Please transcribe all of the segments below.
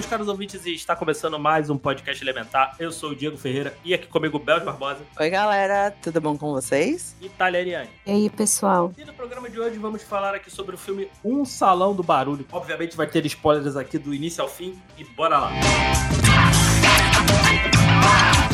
Meus caros ouvintes, e está começando mais um podcast Elementar. Eu sou o Diego Ferreira e aqui comigo o Bel Barbosa Oi, galera, tudo bom com vocês? e Taleriane. E aí, pessoal? E no programa de hoje vamos falar aqui sobre o filme Um Salão do Barulho. Obviamente vai ter spoilers aqui do início ao fim e bora lá. Bom,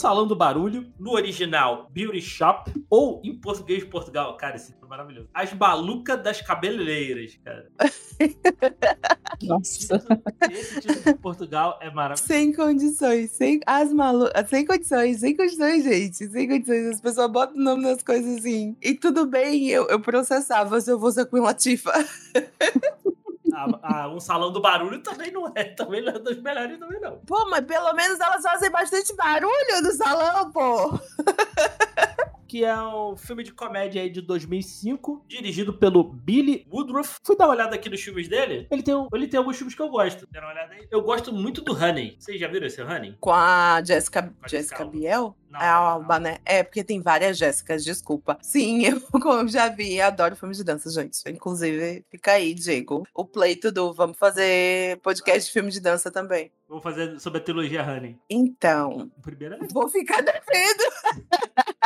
Salão do Barulho, no original Beauty Shop, ou em português de Portugal, cara, esse é maravilhoso. As Malucas das Cabeleireiras, cara. Nossa. Esse título de Portugal é maravilhoso. Sem condições, sem as malu... sem condições, sem condições, gente. Sem condições. As pessoas botam o nome nas coisas assim. E tudo bem, eu, eu processava se eu fosse a Queen Latifah. Ah, ah, um salão do barulho também não é, também não é dos melhores também não. Pô, mas pelo menos elas fazem bastante barulho no salão, pô. Que é um filme de comédia aí de 2005, dirigido pelo Billy Woodruff. Fui dar uma olhada aqui nos filmes dele. Ele tem, ele tem alguns filmes que eu gosto. Deram uma olhada aí. Eu gosto muito do Honey. Vocês já viram esse Honey? Com a Jessica, a Jessica Jessica Biel? Não, é a não, Alba, né? É, porque tem várias Jéssicas, desculpa. Sim, eu como já vi, adoro filmes de dança, gente. Inclusive, fica aí, Diego. O pleito do vamos fazer podcast de filme de dança também. Vou fazer sobre a trilogia Honey. Então, O primeiro é, vou ficar devendo.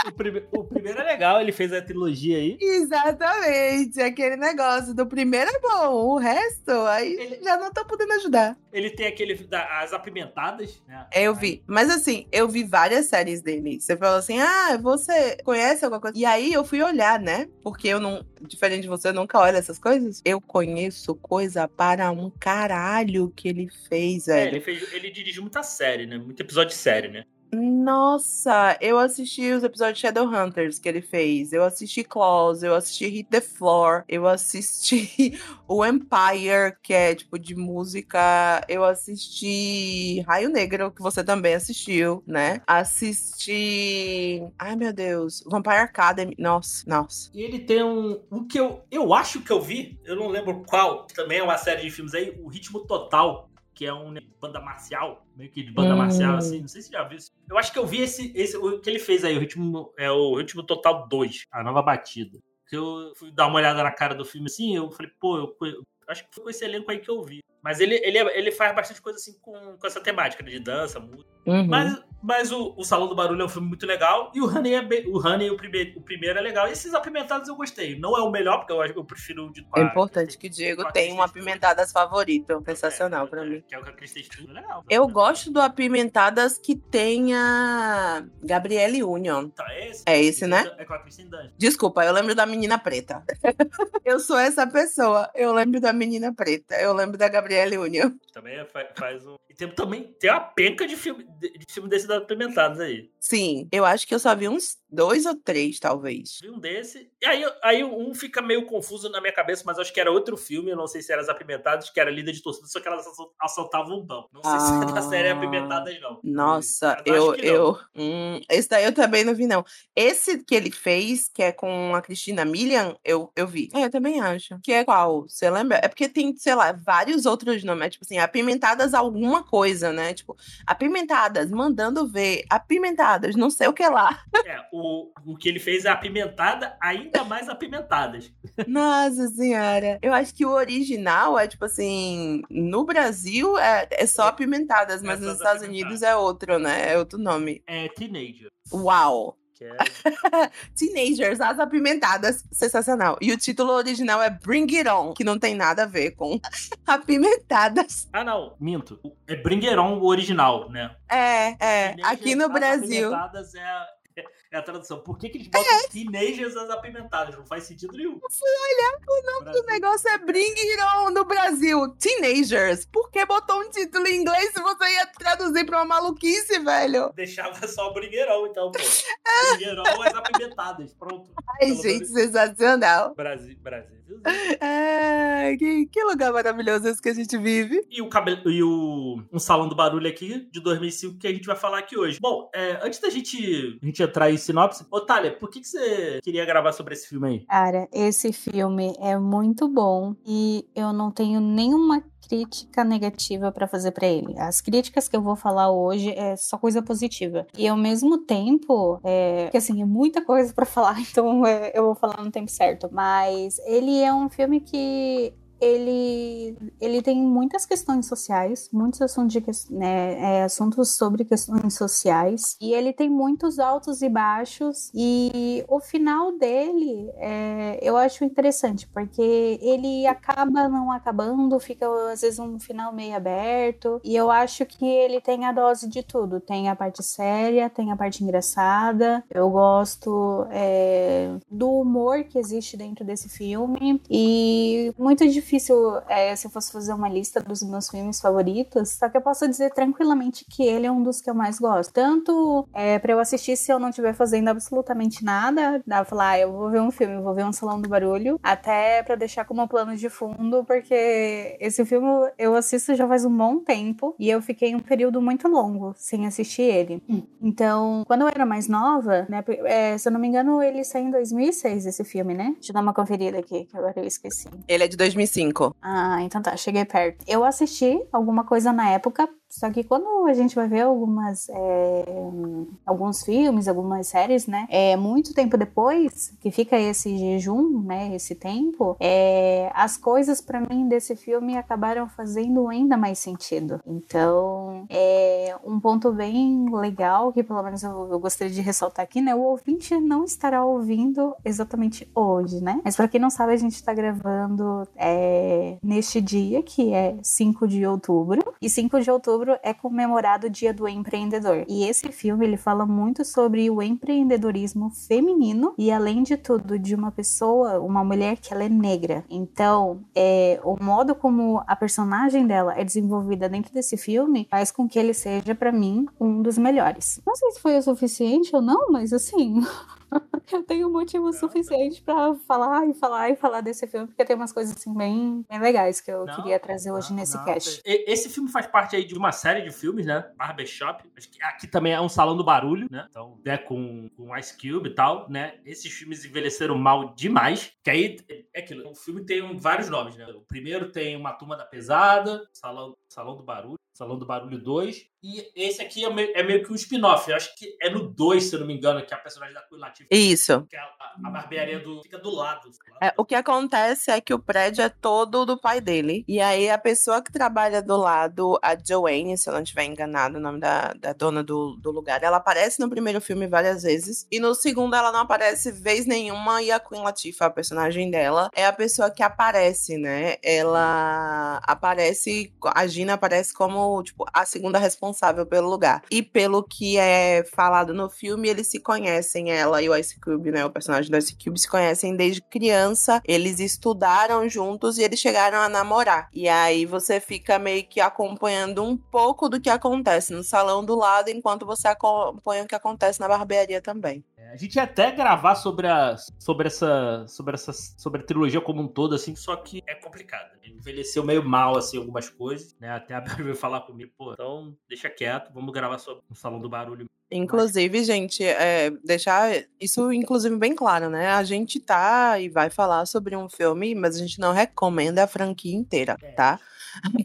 o prime- o primeiro é legal, ele fez a trilogia aí. Exatamente, aquele negócio do primeiro é bom, o resto aí Ele- já não tô podendo ajudar. Ele tem aquele as apimentadas, né? Eu vi, mas assim, eu vi várias séries dele. Você falou assim, ah, você conhece alguma coisa? E aí eu fui olhar, né? Porque eu não, diferente de você, eu nunca olho essas coisas. Eu conheço coisa para um caralho que ele fez, É, velho. ele, fez, ele dirigiu muita série, né? Muito episódio de série, né? Nossa, eu assisti os episódios de Shadowhunters que ele fez. Eu assisti Claws, eu assisti Hit the Floor, eu assisti o Empire, que é tipo de música. Eu assisti Raio Negro, que você também assistiu, né? Assisti. Ai, meu Deus. Vampire Academy. Nossa, nossa. E ele tem um. Um que eu. Eu acho que eu vi, eu não lembro qual, também é uma série de filmes aí, o Ritmo Total, que é uma banda marcial, meio que de banda Hum. marcial, assim. Não sei se você já viu isso. Eu acho que eu vi esse, esse o que ele fez aí, o Ritmo. É o Ritmo Total 2, a nova batida. Que eu fui dar uma olhada na cara do filme assim, eu falei, pô, eu, conhe- acho que foi com esse elenco aí que eu vi. Mas ele, ele, é- ele faz bastante coisa assim com, com essa temática né, de dança, música. Uhum. Mas, mas o, o Salão do Barulho é um filme muito legal. E o Honey, é bem- o, Honey o, primeiro, o primeiro é legal. E esses apimentados eu gostei. Não é o melhor, porque eu, acho- eu prefiro o de É importante que o Diego tenha um apimentadas favorito. Sensacional pra mim. Que é o que a é legal. Eu gosto do Apimentadas que tenha Gabriele Union. Então, é esse. É esse, né? É com a Kristen Dunst. Desculpa, eu lembro da menina preta. eu sou essa pessoa. Eu lembro da menina preta. Eu lembro da Gabriele Union. Também é- fa- faz um... E tem, também tem uma penca de filme, de, de filme desses apimentados aí. Sim, eu acho que eu só vi uns dois ou três, talvez. Vi um desse. E aí, aí um fica meio confuso na minha cabeça, mas eu acho que era outro filme. Eu não sei se era as apimentadas, que era líder de torcida, só que elas assal- assaltavam um banco. Não sei se é da Ah. série Apimentadas, não. Nossa, Mas eu. acho que não. eu hum, esse daí eu também não vi, não. Esse que ele fez, que é com a Cristina Milian, eu, eu vi. É, eu também acho. Que é qual? Você lembra? É porque tem, sei lá, vários outros nomes. É tipo assim, apimentadas alguma coisa, né? Tipo, apimentadas, mandando ver. Apimentadas, não sei o que lá. É, o, o que ele fez é apimentada, ainda mais apimentadas. Nossa senhora. Eu acho que o original é tipo assim, no Brasil é, é só apimentadas, mas É nos Estados. Unidos é outro, né? É outro nome. É Teenager. Uau! Que é, Teenagers, as apimentadas, sensacional. E o título original é Bring It On, que não tem nada a ver com apimentadas. ah, não, minto. É Bring It On, o original, né? É, é. Teenager, Aqui no as Brasil. Apimentadas é É a tradução. Por que, que eles botam é. teenagers as apimentadas? Não faz sentido nenhum. Eu fui olhar, o nome Brasil. do negócio é Bring It On no Brasil. Teenagers. Por que botou um título em inglês se você ia traduzir pra uma maluquice, velho? Deixava só Bring It On, então, pô. Bring It On as apimentadas. Pronto. Ai, Pelo gente, sensacional. Brasil, Brasil. É, que, que, lugar maravilhoso esse que a gente vive. E o cabelo e o um salão do barulho aqui de 2005 que a gente vai falar aqui hoje. Bom, é, antes da gente, a gente entrar em sinopse, Otália, por que, que você queria gravar sobre esse filme aí? Cara, esse filme é muito bom e eu não tenho nenhuma crítica negativa para fazer para ele. As críticas que eu vou falar hoje é só coisa positiva. E ao mesmo tempo, é, que assim, é muita coisa para falar, então é, eu vou falar no tempo certo. Mas ele é um filme que ele, ele tem muitas questões sociais, muitos assuntos, de, né, é, assuntos sobre questões sociais, e ele tem muitos altos e baixos, e o final dele é, eu acho interessante, porque ele acaba não acabando, fica às vezes um final meio aberto, e eu acho que ele tem a dose de tudo, tem a parte séria, tem a parte engraçada, eu gosto é, do humor que existe dentro desse filme, e muito difícil difícil é, se eu fosse fazer uma lista dos meus filmes favoritos, só que eu posso dizer tranquilamente que ele é um dos que eu mais gosto. Tanto é, para eu assistir se eu não estiver fazendo absolutamente nada, dá pra falar, ah, eu vou ver um filme, vou ver um Salão do Barulho, até para deixar como plano de fundo, porque esse filme eu assisto já faz um bom tempo e eu fiquei um período muito longo sem assistir ele. Então, quando eu era mais nova, né, é, se eu não me engano, ele saiu em 2006, esse filme, né? Deixa eu dar uma conferida aqui, que agora eu esqueci. Ele é de 2005. Ah, então tá, cheguei perto. Eu assisti alguma coisa na época, só que quando a gente vai ver algumas é, alguns filmes, algumas séries, né? É muito tempo depois que fica esse jejum, né? Esse tempo, é, as coisas para mim desse filme acabaram fazendo ainda mais sentido. Então, é um ponto bem legal que pelo menos eu, eu gostaria de ressaltar aqui, né? O ouvinte não estará ouvindo exatamente hoje, né? Mas para quem não sabe, a gente está gravando é, neste dia que é 5 de outubro e 5 de outubro outubro é comemorado o Dia do Empreendedor. E esse filme ele fala muito sobre o empreendedorismo feminino e além de tudo de uma pessoa, uma mulher que ela é negra. Então, é, o modo como a personagem dela é desenvolvida dentro desse filme faz com que ele seja para mim um dos melhores. Não sei se foi o suficiente ou não, mas assim, eu tenho motivo suficiente para falar e falar e falar desse filme, porque tem umas coisas assim bem, bem legais que eu não, queria trazer hoje não, nesse não. cast. Esse filme faz parte aí de uma série de filmes, né? Barbershop. Aqui também é um salão do barulho, né? Então, né, com, com Ice Cube e tal, né? Esses filmes envelheceram mal demais. Que aí é aquilo. O filme tem vários nomes, né? O primeiro tem Uma Turma da Pesada, Salão, salão do Barulho. Salão do Barulho 2. E esse aqui é meio, é meio que um spin-off. Eu acho que é no 2, se eu não me engano, que a personagem da Queen Latifah. Isso. Que a, a barbearia do, fica do lado. É, o que acontece é que o prédio é todo do pai dele. E aí a pessoa que trabalha do lado, a Joanne, se eu não estiver enganado, o nome da, da dona do, do lugar, ela aparece no primeiro filme várias vezes. E no segundo ela não aparece vez nenhuma. E a Queen Latifah, a personagem dela, é a pessoa que aparece, né? Ela aparece, a Aparece como tipo, a segunda responsável pelo lugar. E pelo que é falado no filme, eles se conhecem, ela e o Ice Cube, né? O personagem do Ice Cube se conhecem desde criança. Eles estudaram juntos e eles chegaram a namorar. E aí você fica meio que acompanhando um pouco do que acontece no salão do lado, enquanto você acompanha o que acontece na barbearia também. É, a gente ia até gravar sobre a, sobre essa, sobre essa, sobre a trilogia como um todo, assim, só que é complicado. Envelheceu meio mal, assim, algumas coisas, né? Até a Bel veio falar comigo, pô, então deixa quieto, vamos gravar sobre o Salão do Barulho. Inclusive, gente, é, deixar isso, inclusive, bem claro, né? A gente tá e vai falar sobre um filme, mas a gente não recomenda a franquia inteira, é.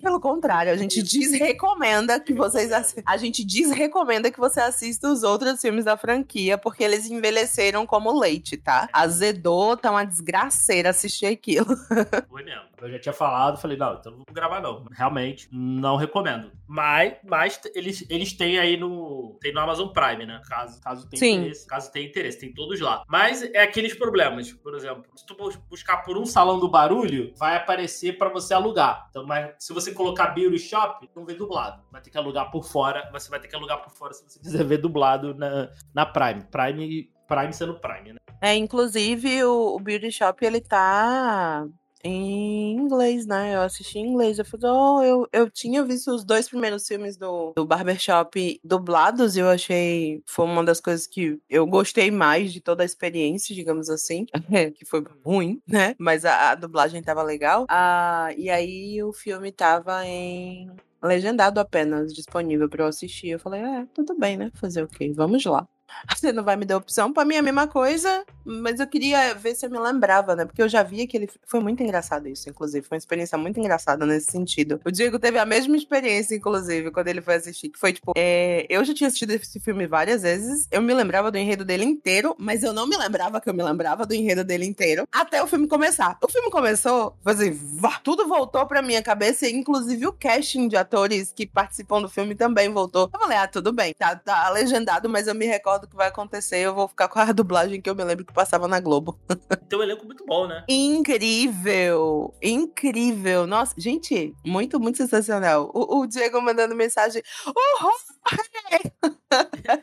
Pelo contrário, a gente desrecomenda que vocês a gente desrecomenda que você assista os outros filmes da franquia, porque eles envelheceram como leite, tá? Azedou, tá uma desgraceira assistir aquilo. Foi mesmo. Eu já tinha falado, falei, não, então não vou gravar não. Realmente, não recomendo. Mas, mas eles, eles têm aí no. Tem no Amazon Prime, né? Caso, caso tenha Sim. interesse. Caso tenha interesse, tem todos lá. Mas é aqueles problemas, por exemplo, se tu bus- buscar por um salão do barulho, vai aparecer pra você alugar. Então, mas se você colocar Beauty Shop, não vê dublado. Vai ter que alugar por fora. Você vai ter que alugar por fora se você quiser ver dublado na, na Prime. Prime. Prime sendo Prime, né? É, inclusive o, o Beauty Shop ele tá em inglês, né? Eu assisti em inglês. Eu falei, oh, eu, eu tinha visto os dois primeiros filmes do, do Barbershop dublados e eu achei. Foi uma das coisas que eu gostei mais de toda a experiência, digamos assim. que foi ruim, né? Mas a, a dublagem tava legal. Ah, e aí o filme tava em. Legendado apenas, disponível pra eu assistir. Eu falei, é, tudo bem, né? Fazer o quê? Vamos lá. Você não vai me dar opção? Pra mim é a mesma coisa, mas eu queria ver se eu me lembrava, né? Porque eu já vi aquele. Foi muito engraçado isso, inclusive. Foi uma experiência muito engraçada nesse sentido. O Diego teve a mesma experiência, inclusive, quando ele foi assistir, que foi tipo. é, Eu já tinha assistido esse filme várias vezes. Eu me lembrava do enredo dele inteiro, mas eu não me lembrava que eu me lembrava do enredo dele inteiro até o filme começar. O filme começou, foi assim, tudo voltou pra minha cabeça, inclusive o casting de atores que participam do filme também voltou. Eu falei, ah, tudo bem, tá, tá legendado, mas eu me recordo que vai acontecer, eu vou ficar com a dublagem que eu me lembro que passava na Globo. Tem um elenco muito bom, né? Incrível! Incrível! Nossa, gente, muito, muito sensacional. O, o Diego mandando mensagem. Uhul!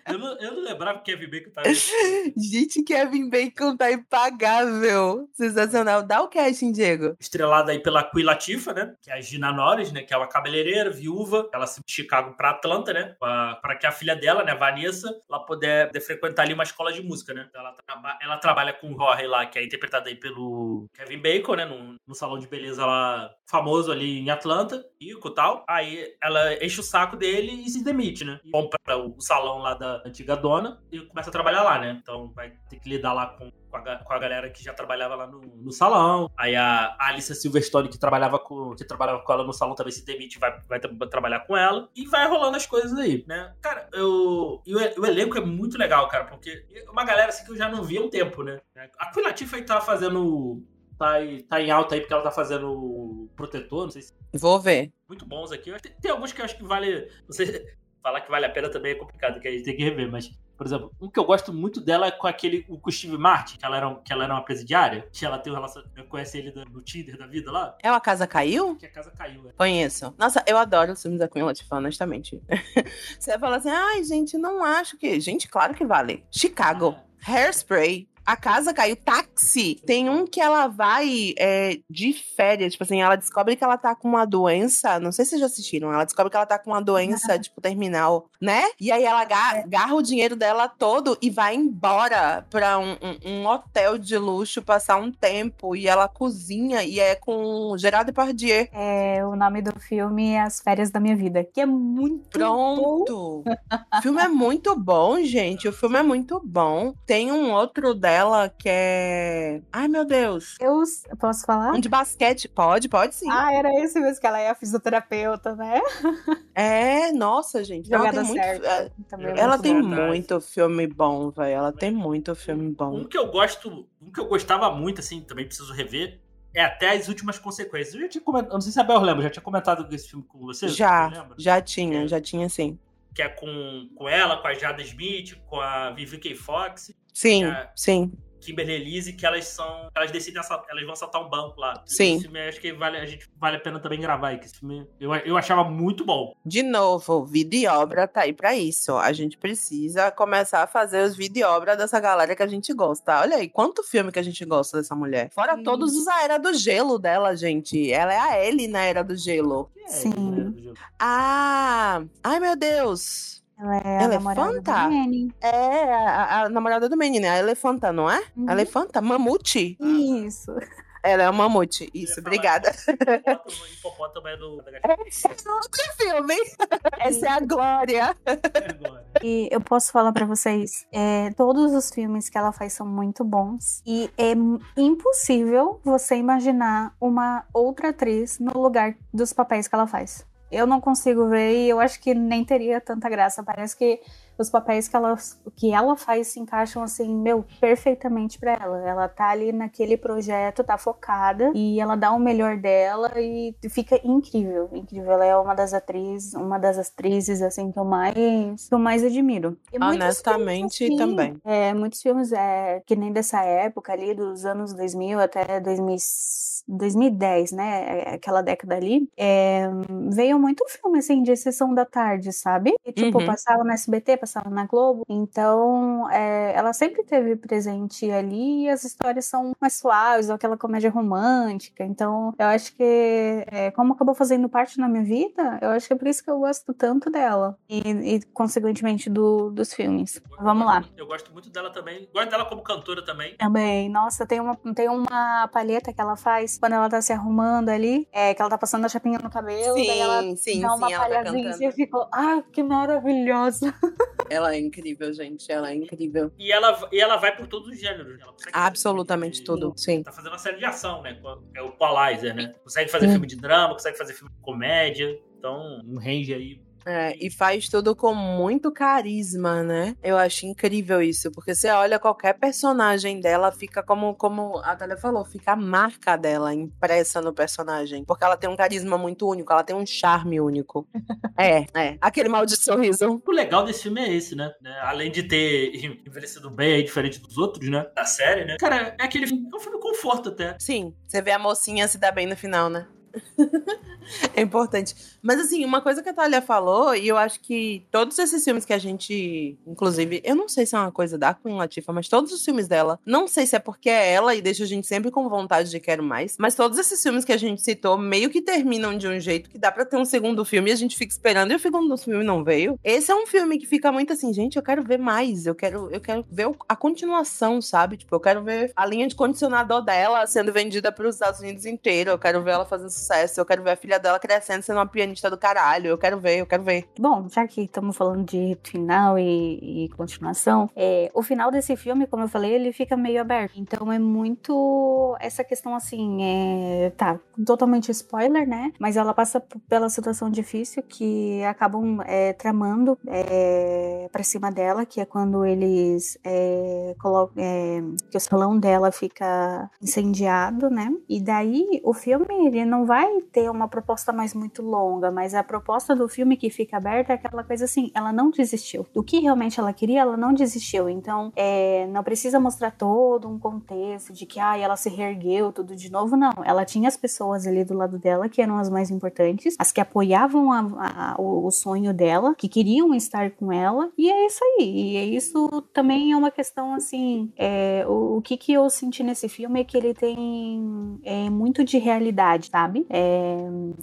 Eu não, eu não lembrava que Kevin Bacon filme. Gente, Kevin Bacon tá impagável. Sensacional. Dá o casting, Diego. Estrelada aí pela Queen Latifah, né? Que é a Gina Norris, né? Que é uma cabeleireira, viúva. Ela se de Chicago pra Atlanta, né? Pra, pra que a filha dela, né? Vanessa, ela puder, poder frequentar ali uma escola de música, né? Ela, traba- ela trabalha com o Rory lá, que é interpretado aí pelo Kevin Bacon, né? No salão de beleza lá famoso ali em Atlanta, rico e tal. Aí ela enche o saco dele e se demite, né? E compra o salão lá da antiga dona e começa a trabalhar lá, né? Então vai ter que lidar lá com, com, a, com a galera que já trabalhava lá no, no salão. Aí a Alice Silverstone, que trabalhava com, que trabalhava com ela no salão, também se demite vai, vai tra- trabalhar com ela. E vai rolando as coisas aí, né? Cara, eu, e o, elenco é muito legal, cara, porque uma galera assim que eu já não via há um tempo, né? A Queen Latifah aí tá fazendo tá, tá em alta aí porque ela tá fazendo protetor, não sei se Vou ver. muito bons aqui. Tem, tem alguns que eu acho que vale. Não sei, falar que vale a pena também é complicado, que a gente tem que rever, mas. Por exemplo, um que eu gosto muito dela é com aquele o com o Steve Martin, que ela, era, que ela era uma presidiária, que ela tem um relacionamento. Conhece ele do- no Tinder da vida lá, É o A Casa Caiu? que a casa caiu. né? Conheço. Nossa, eu adoro os filmes da Queen Latifah, honestamente. Você fala assim, ai, gente, não acho que... Gente, claro que vale. Chicago. Hairspray. A casa caiu. Táxi. Tem um que ela vai é, de férias. Tipo assim, ela descobre que ela tá com uma doença. Não sei se vocês já assistiram. Ela descobre que ela tá com uma doença, tipo, terminal, né? E aí ela ga- agarra o dinheiro dela todo e vai embora pra um, um- um hotel de luxo passar um tempo. E ela cozinha e é com Gerard Depardieu. É, o nome do filme é As Férias da Minha Vida, que é muito bom. Pronto! o filme é muito bom, gente. O filme é muito bom. Tem um outro dela que é. Ai, meu Deus. Eu posso falar? Um de basquete. Pode, pode sim. Ah, era esse mesmo, que ela é a fisioterapeuta, né? É, nossa, gente. Ela Jogada tem muito. certa. é, Também é Ela muito tem bom. verdade. muito filme bom, velho. Ela tem muito filme bom. Um que eu gosto, um que eu gostava muito, assim, também preciso rever, é até as últimas consequências. Eu já tinha comentado, não sei se a Bel lembra, já tinha comentado esse filme com você? Já, já tinha, já tinha sim. Que é com, com ela, com a Jada Smith, com a Vivica Fox, Sim, É. sim. Kimberly Elise, que elas são. Elas decidem assaltar, elas vão assaltar um banco lá. Sim. Esse filme acho que vale, a gente vale a pena também gravar aí, que esse filme eu, eu achava muito bom. De novo, vídeo e obra tá aí pra isso. A gente precisa começar a fazer os vídeo e obra dessa galera que a gente gosta. Olha aí, quanto filme que a gente gosta dessa mulher. Fora Sim. todos os A Era do Gelo dela, gente. Ela é a Ellie na Era do Gelo. Que é Sim. né, do jogo? Ah! Ai, meu Deus! Ela é a é namorada? Manny. É a, a namorada do menino, a Elefanta, não é? Uhum. A Elefanta? Mamute. Isso. Ela é uma mamute. Isso, obrigada. Hipopótamo, hipopótamo é do. Esse é outro filme. Essa é a Glória. E eu posso falar pra vocês, é, todos os filmes que ela faz são muito bons e é impossível você imaginar uma outra atriz no lugar dos papéis que ela faz. Eu não consigo ver e eu acho que nem teria tanta graça. Parece que os papéis que ela, que ela faz se encaixam assim, meu, perfeitamente para ela. Ela tá ali naquele projeto, tá focada e ela dá o melhor dela e fica incrível, incrível. Ela é uma das atrizes, uma das atrizes assim que eu mais, que eu mais admiro. E Honestamente filmes, assim, também. É, muitos filmes é que nem dessa época ali dos anos 2000 até 2000 2010, né? É, aquela década ali, é, veio muito filme assim de sessão da tarde, sabe? E, tipo, uhum. passava no SBT, passava na Globo. Então, é, ela sempre teve presente ali e as histórias são mais suaves, aquela comédia romântica. Então, eu acho que, é, como acabou fazendo parte na minha vida, eu acho que é por isso que eu gosto tanto dela. E, e consequentemente, do, dos filmes. Vamos lá. Eu gosto muito dela também. Gosto dela como cantora também. Também. Nossa, tem uma, tem uma palheta que ela faz quando ela tá se arrumando ali, é, que ela tá passando a chapinha no cabelo, sim, daí ela sim, dá uma sim, palhazinha tá e ficou, ai, que maravilhosa. Ela é incrível, gente, ela é incrível. E ela, e ela vai por todos os gêneros. Absolutamente tudo, sim. Tá fazendo uma série de ação, né? É o Equalizer, né? Consegue fazer filme de drama, consegue fazer filme de comédia. Então, um range aí é, e faz tudo com muito carisma, né? Eu acho incrível isso, porque você olha qualquer personagem dela, fica como, como a Thalia falou, fica a marca dela impressa no personagem. Porque ela tem um carisma muito único, ela tem um charme único. é, é. Aquele maldito sorriso. O legal desse filme é esse, né? né? Além de ter envelhecido bem, diferente dos outros, né? Da série, né? Cara, é aquele filme, é um filme conforto até. Sim, você vê a mocinha se dar bem no final, né? É importante. Mas assim, uma coisa que a Thalia falou, e eu acho que todos esses filmes que a gente, inclusive, eu não sei se é uma coisa da Queen Latifah, mas todos os filmes dela, não sei se é porque é ela e deixa a gente sempre com vontade de quero mais, mas todos esses filmes que a gente citou meio que terminam de um jeito que dá para ter um segundo filme e a gente fica esperando e o segundo filme não veio. Esse é um filme que fica muito assim, gente, eu quero ver mais, eu quero, eu quero ver a continuação, sabe? Tipo, eu quero ver a linha de condicionador dela sendo vendida para os Estados Unidos inteiro, eu quero ver ela fazendo sucesso, eu quero ver a filha dela crescendo sendo uma pianista do caralho. Eu quero ver, eu quero ver. Bom, já que estamos falando de final e, e continuação, é, o final desse filme, como eu falei, ele fica meio aberto. Então é muito essa questão assim, é, tá, totalmente spoiler, né? Mas ela passa pela situação difícil que acabam é, tramando é, pra cima dela, que é quando eles é, colocam é, que o salão dela fica incendiado, né? E daí o filme ele não vai vai ter uma proposta mais muito longa, mas a proposta do filme que fica aberta é aquela coisa assim, ela não desistiu. Do que realmente ela queria, ela não desistiu. Então, é, não precisa mostrar todo um contexto de que ah, ela se reergueu tudo de novo, não. Ela tinha as pessoas ali do lado dela que eram as mais importantes, as que apoiavam a, a, o, o sonho dela, que queriam estar com ela, e é isso aí. E é isso também é uma questão assim, é, o, o que que eu senti nesse filme é que ele tem é, muito de realidade, sabe? É,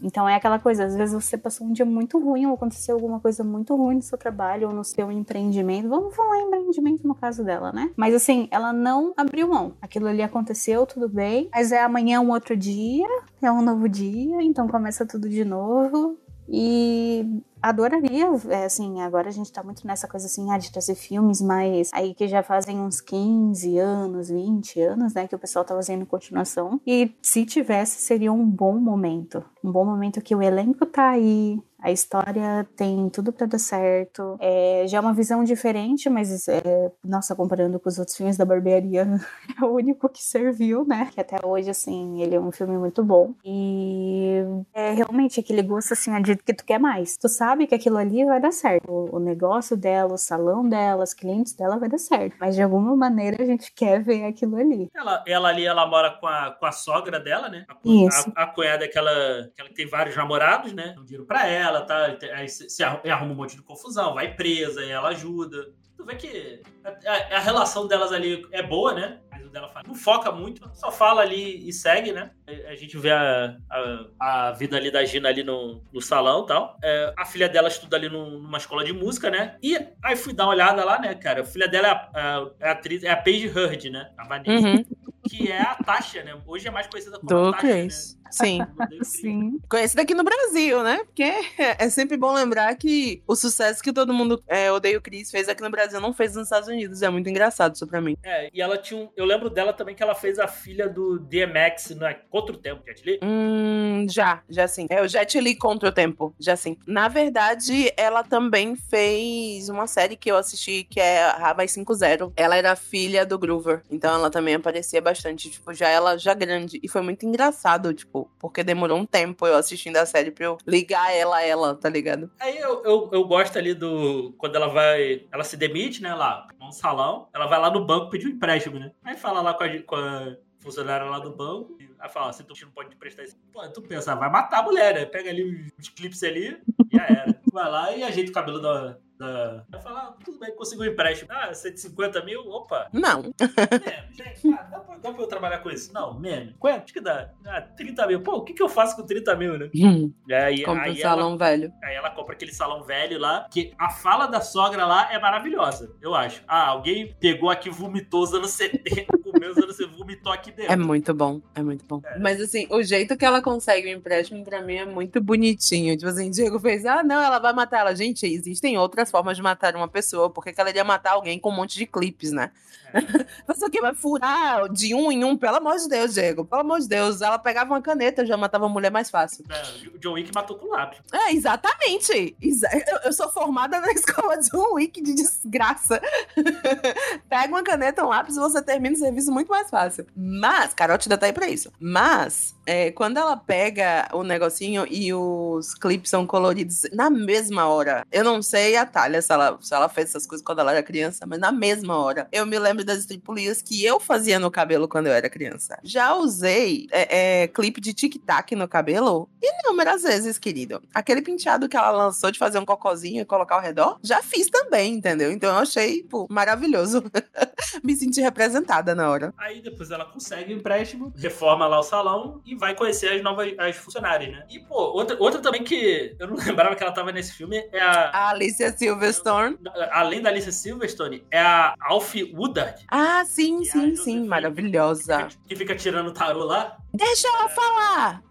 então é aquela coisa, às vezes você passou um dia muito ruim ou aconteceu alguma coisa muito ruim no seu trabalho ou no seu empreendimento. Vamos falar em empreendimento no caso dela, né? Mas assim, ela não abriu mão. Aquilo ali aconteceu, tudo bem. Mas é amanhã um outro dia, é um novo dia, então começa tudo de novo. E adoraria, é, assim, agora a gente tá muito nessa coisa assim, ah, de trazer filmes, mas aí que já fazem uns 15 anos, 20 anos, né, que o pessoal tá fazendo continuação. E se tivesse, seria um bom momento. Um bom momento que o elenco tá aí, a história tem tudo para dar certo. É, já é uma visão diferente, mas, é, nossa, comparando com os outros filmes da barbearia, é o único que serviu, né? Que até hoje, assim, ele é um filme muito bom. E é realmente aquele gosto, assim, de que tu quer mais. Tu sabe que aquilo ali vai dar certo. O, o negócio dela, o salão dela, os clientes dela vai dar certo. Mas de alguma maneira a gente quer ver aquilo ali. Ela, ela ali, ela mora com a, com a sogra dela, né? A, Isso. A, a cunhada, aquela, aquela que tem vários namorados, né? Dão dinheiro pra ela ela, tá? Aí se arruma um monte de confusão, vai presa, aí ela ajuda. Tu vê que a, a, relação delas ali é boa, né? Mas o dela não foca muito, só fala ali e segue, né? A gente vê a, a, a vida ali da Gina ali no, no salão e tal. É, a filha dela estuda ali numa escola de música, né? E aí fui dar uma olhada lá, né, cara? A filha dela é a, a, é a atriz, é a Paige Heard, né? A Vanessa. Uhum. Que é a Tasha, né? Hoje é mais conhecida como Do a Tasha, né? Sim. Sim. Conhecido aqui no Brasil, né? Porque é sempre bom lembrar que o sucesso que todo mundo é, odeia o Chris fez aqui no Brasil não fez nos Estados Unidos. É muito engraçado isso pra mim. É, e ela tinha um. Eu lembro dela também que ela fez a filha do DMX no Contra o Tempo, Jet Li. Hum, já, já sim. É o Jet Li contra o tempo, já sim. Na verdade, ela também fez uma série que eu assisti que é Hawaii 5.0. Ela era filha do Groover, então ela também aparecia bastante, tipo, já ela já grande. E foi muito engraçado, tipo, porque demorou um tempo eu assistindo a série pra eu ligar ela ela, tá ligado? Aí eu, eu, eu gosto ali do. Quando ela vai. Ela se demite, né? Lá num salão. Ela vai lá no banco pedir um empréstimo, né? Aí fala lá com a, com a funcionária lá do banco. Aí fala: se tu não pode te prestar. Pô, tu pensa, vai matar a mulher, né? Pega ali os clipes ali já era. Vai lá e ajeita o cabelo da. Da... Vai falar: tudo bem, conseguiu um empréstimo. Ah, 150 mil? Opa. Não. Menos, gente. Ah, dá, pra, dá pra eu trabalhar com isso? Não, menos. Quanto que dá? Ah, 30 mil. Pô, o que, que eu faço com 30 mil, né? Hum, E aí, compra um aí ela salão velho. Aí ela compra aquele salão velho lá, que a fala da sogra lá é maravilhosa, eu acho. Ah, alguém pegou aqui, vomitou os anos 70, comeu os anos 70, vomitou aqui dentro. É muito bom, é muito bom. É. Mas assim, o jeito que ela consegue o empréstimo pra mim é muito bonitinho. Tipo assim, Diego fez, ah, não, ela vai matar ela. Gente, existem outras formas de matar uma pessoa. Por que que ela iria matar alguém com um monte de clipes, né? Você o quê? Vai furar de um em um? Pelo amor de Deus, Diego. Pelo amor de Deus. Ela pegava uma caneta, já matava a mulher mais fácil. É, o John Wick matou com lápis. É, exatamente. Exa- Eu, eu sou formada na escola de um wiki de desgraça. Pega uma caneta, um lápis e você termina o serviço muito mais fácil. Mas, Carote ainda tá aí pra isso. Mas, é, quando ela pega o negocinho e os clipes são coloridos na mesma hora, eu não sei a Thalia se ela, se ela fez essas coisas quando ela era criança, mas na mesma hora, eu me lembro das estripulias que eu fazia no cabelo quando eu era criança. Já usei é, é, clipe de tic-tac no cabelo inúmeras vezes, querido. Aquele penteado que ela lançou de fazer um cocôzinho e colocar ao redor, já fiz também, entendeu? Então eu achei, pô, maravilhoso. me senti representada na hora. Aí depois ela consegue o empréstimo, reforma lá o salão e vai conhecer as novas as funcionárias, né? E, pô, outra, outra também que eu não lembrava que ela tava nesse filme é a. A Alicia Silverstone. Além da Alicia Silverstone, é a Alfie Woodard. Ah, sim, Que sim, sim, maravilhosa. Que fica tirando tarô lá. Deixa ela falar!